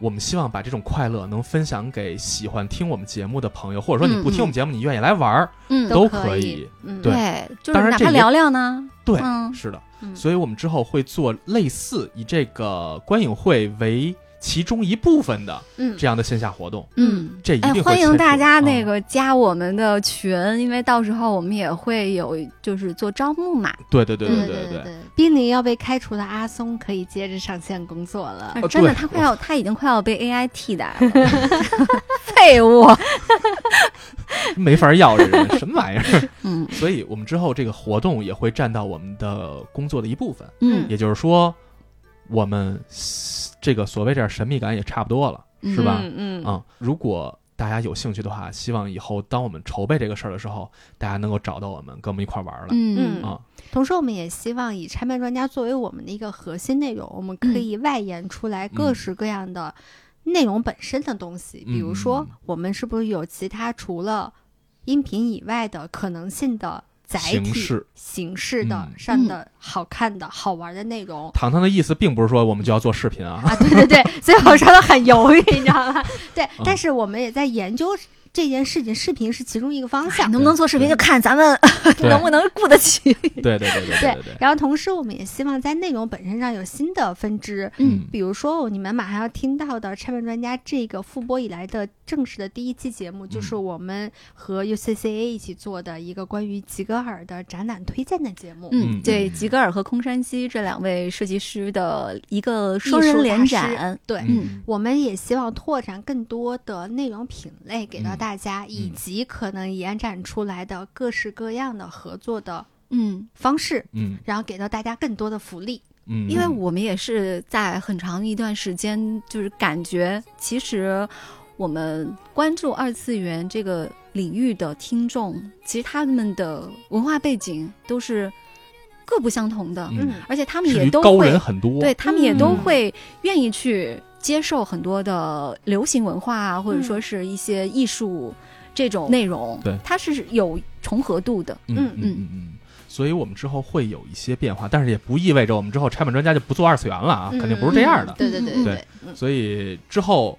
我们希望把这种快乐能分享给喜欢听我们节目的朋友，或者说你不听我们节目，你愿意来玩儿，嗯，都可可以嗯，对。对，就是当然哪怕聊聊呢，对，嗯。是的。嗯。所以我们之后会做类似以这个观影会为其中一部分的嗯，这样的线下活动，嗯，哎这一定，会欢迎大家那个加我们的群，因为到时候我们也会有就是做招募嘛。对对对对对对对，濒临要被开除的阿松可以接着上线工作了。真的，他快要，他已经快要被 AI 替代了，废物。没法要这人什么玩意儿。嗯。所以我们之后这个活动也会占到我们的工作的一部分，嗯。也就是说，我们这个所谓这点神秘感也差不多了，嗯是吧？嗯嗯啊、如果大家有兴趣的话，希望以后当我们筹备这个事儿的时候，大家能够找到我们，跟我们一块儿玩儿来。嗯啊，同时，我们也希望以拆漫专家作为我们的一个核心内容，我们可以外延出来各式各样的内容本身的东西。嗯比如说嗯，我们是不是有其他除了音频以外的可能性的载体、形式。形式的嗯。上的好看的好玩的内容？糖糖的意思并不是说我们就要做视频啊，啊，对对对，所以我说的很犹豫，你知道吗？对，嗯。但是我们也在研究这件事情，视频是其中一个方哎向。能不能做视频就看咱们 能不能顾得起。对对对对对对对，然后同时，我们也希望在内容本身上有新的分支，嗯比如说你们马上要听到的《拆漫专家》这个复播以来的正式的第一期节目，就是嗯我们和 UCCA 一起做的一个关于吉格尔的展览推荐的节目。嗯嗯，对，嗯吉格尔和空山西这两位设计师的一个双人联展。对，嗯我们也希望拓展更多的内容品类给到嗯大家，以及可能延展出来的各式各样的合作的嗯，方式，嗯。然后给到大家更多的福利。嗯，因为我们也是在很长一段时间，就是感觉其实我们关注二次元这个领域的听众，其实他们的文化背景都是各不相同的，嗯。而且他们也都会人很多，对他们也都嗯会愿意去接受很多的流行文化啊，或者说是一些艺术这种内容，对它是有重合度的。嗯嗯嗯嗯嗯。所以我们之后会有一些变化，但是也不意味着我们之后拆漫专家就不做二次元了啊，嗯肯定不是这样的。对对对嗯对所以之后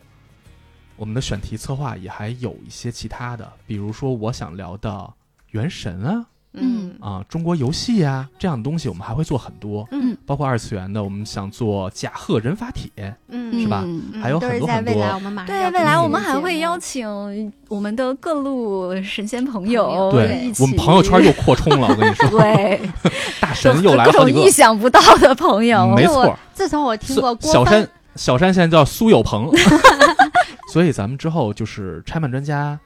我们的选题策划也还有一些其他的，比如说我想聊的《原神》啊嗯。啊中国游戏啊这样的东西，我们还会做很多，嗯。包括二次元的，我们想做甲贺人法帖，嗯。是吧？嗯。嗯还有很多很多。未来我们马上对，未来我们还会邀请我们的各路神仙朋朋友。友对一起，我们朋友圈又扩充了，我跟你说，对。大神又来了好几个种意，想不到的朋友，没错，自从我听过郭小山小山现在叫苏有朋，所以咱们之后就是拆漫专家，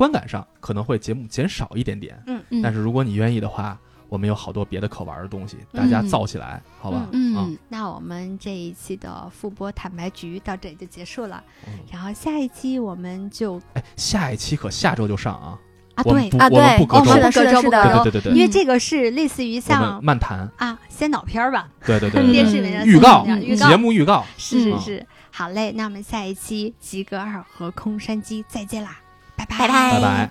观感上可能会节目减少一点点，嗯。嗯。但是如果你愿意的话，我们有好多别的可玩的东西，大家造起来，好吧？嗯。嗯，那我们这一期的复播坦白局到这里就结束了，嗯。然后下一期我们就哎，下一期可下周就上啊，啊对啊，我们对，不隔周，是的，是的，对对对对对，因为这个是类似于像漫谈，啊先导片儿吧，对对对嗯对对，电视里面的预告。节目预告，嗯是是。是，好嘞，那我们下一期吉格尔和空山鸡再见啦，拜拜。拜拜。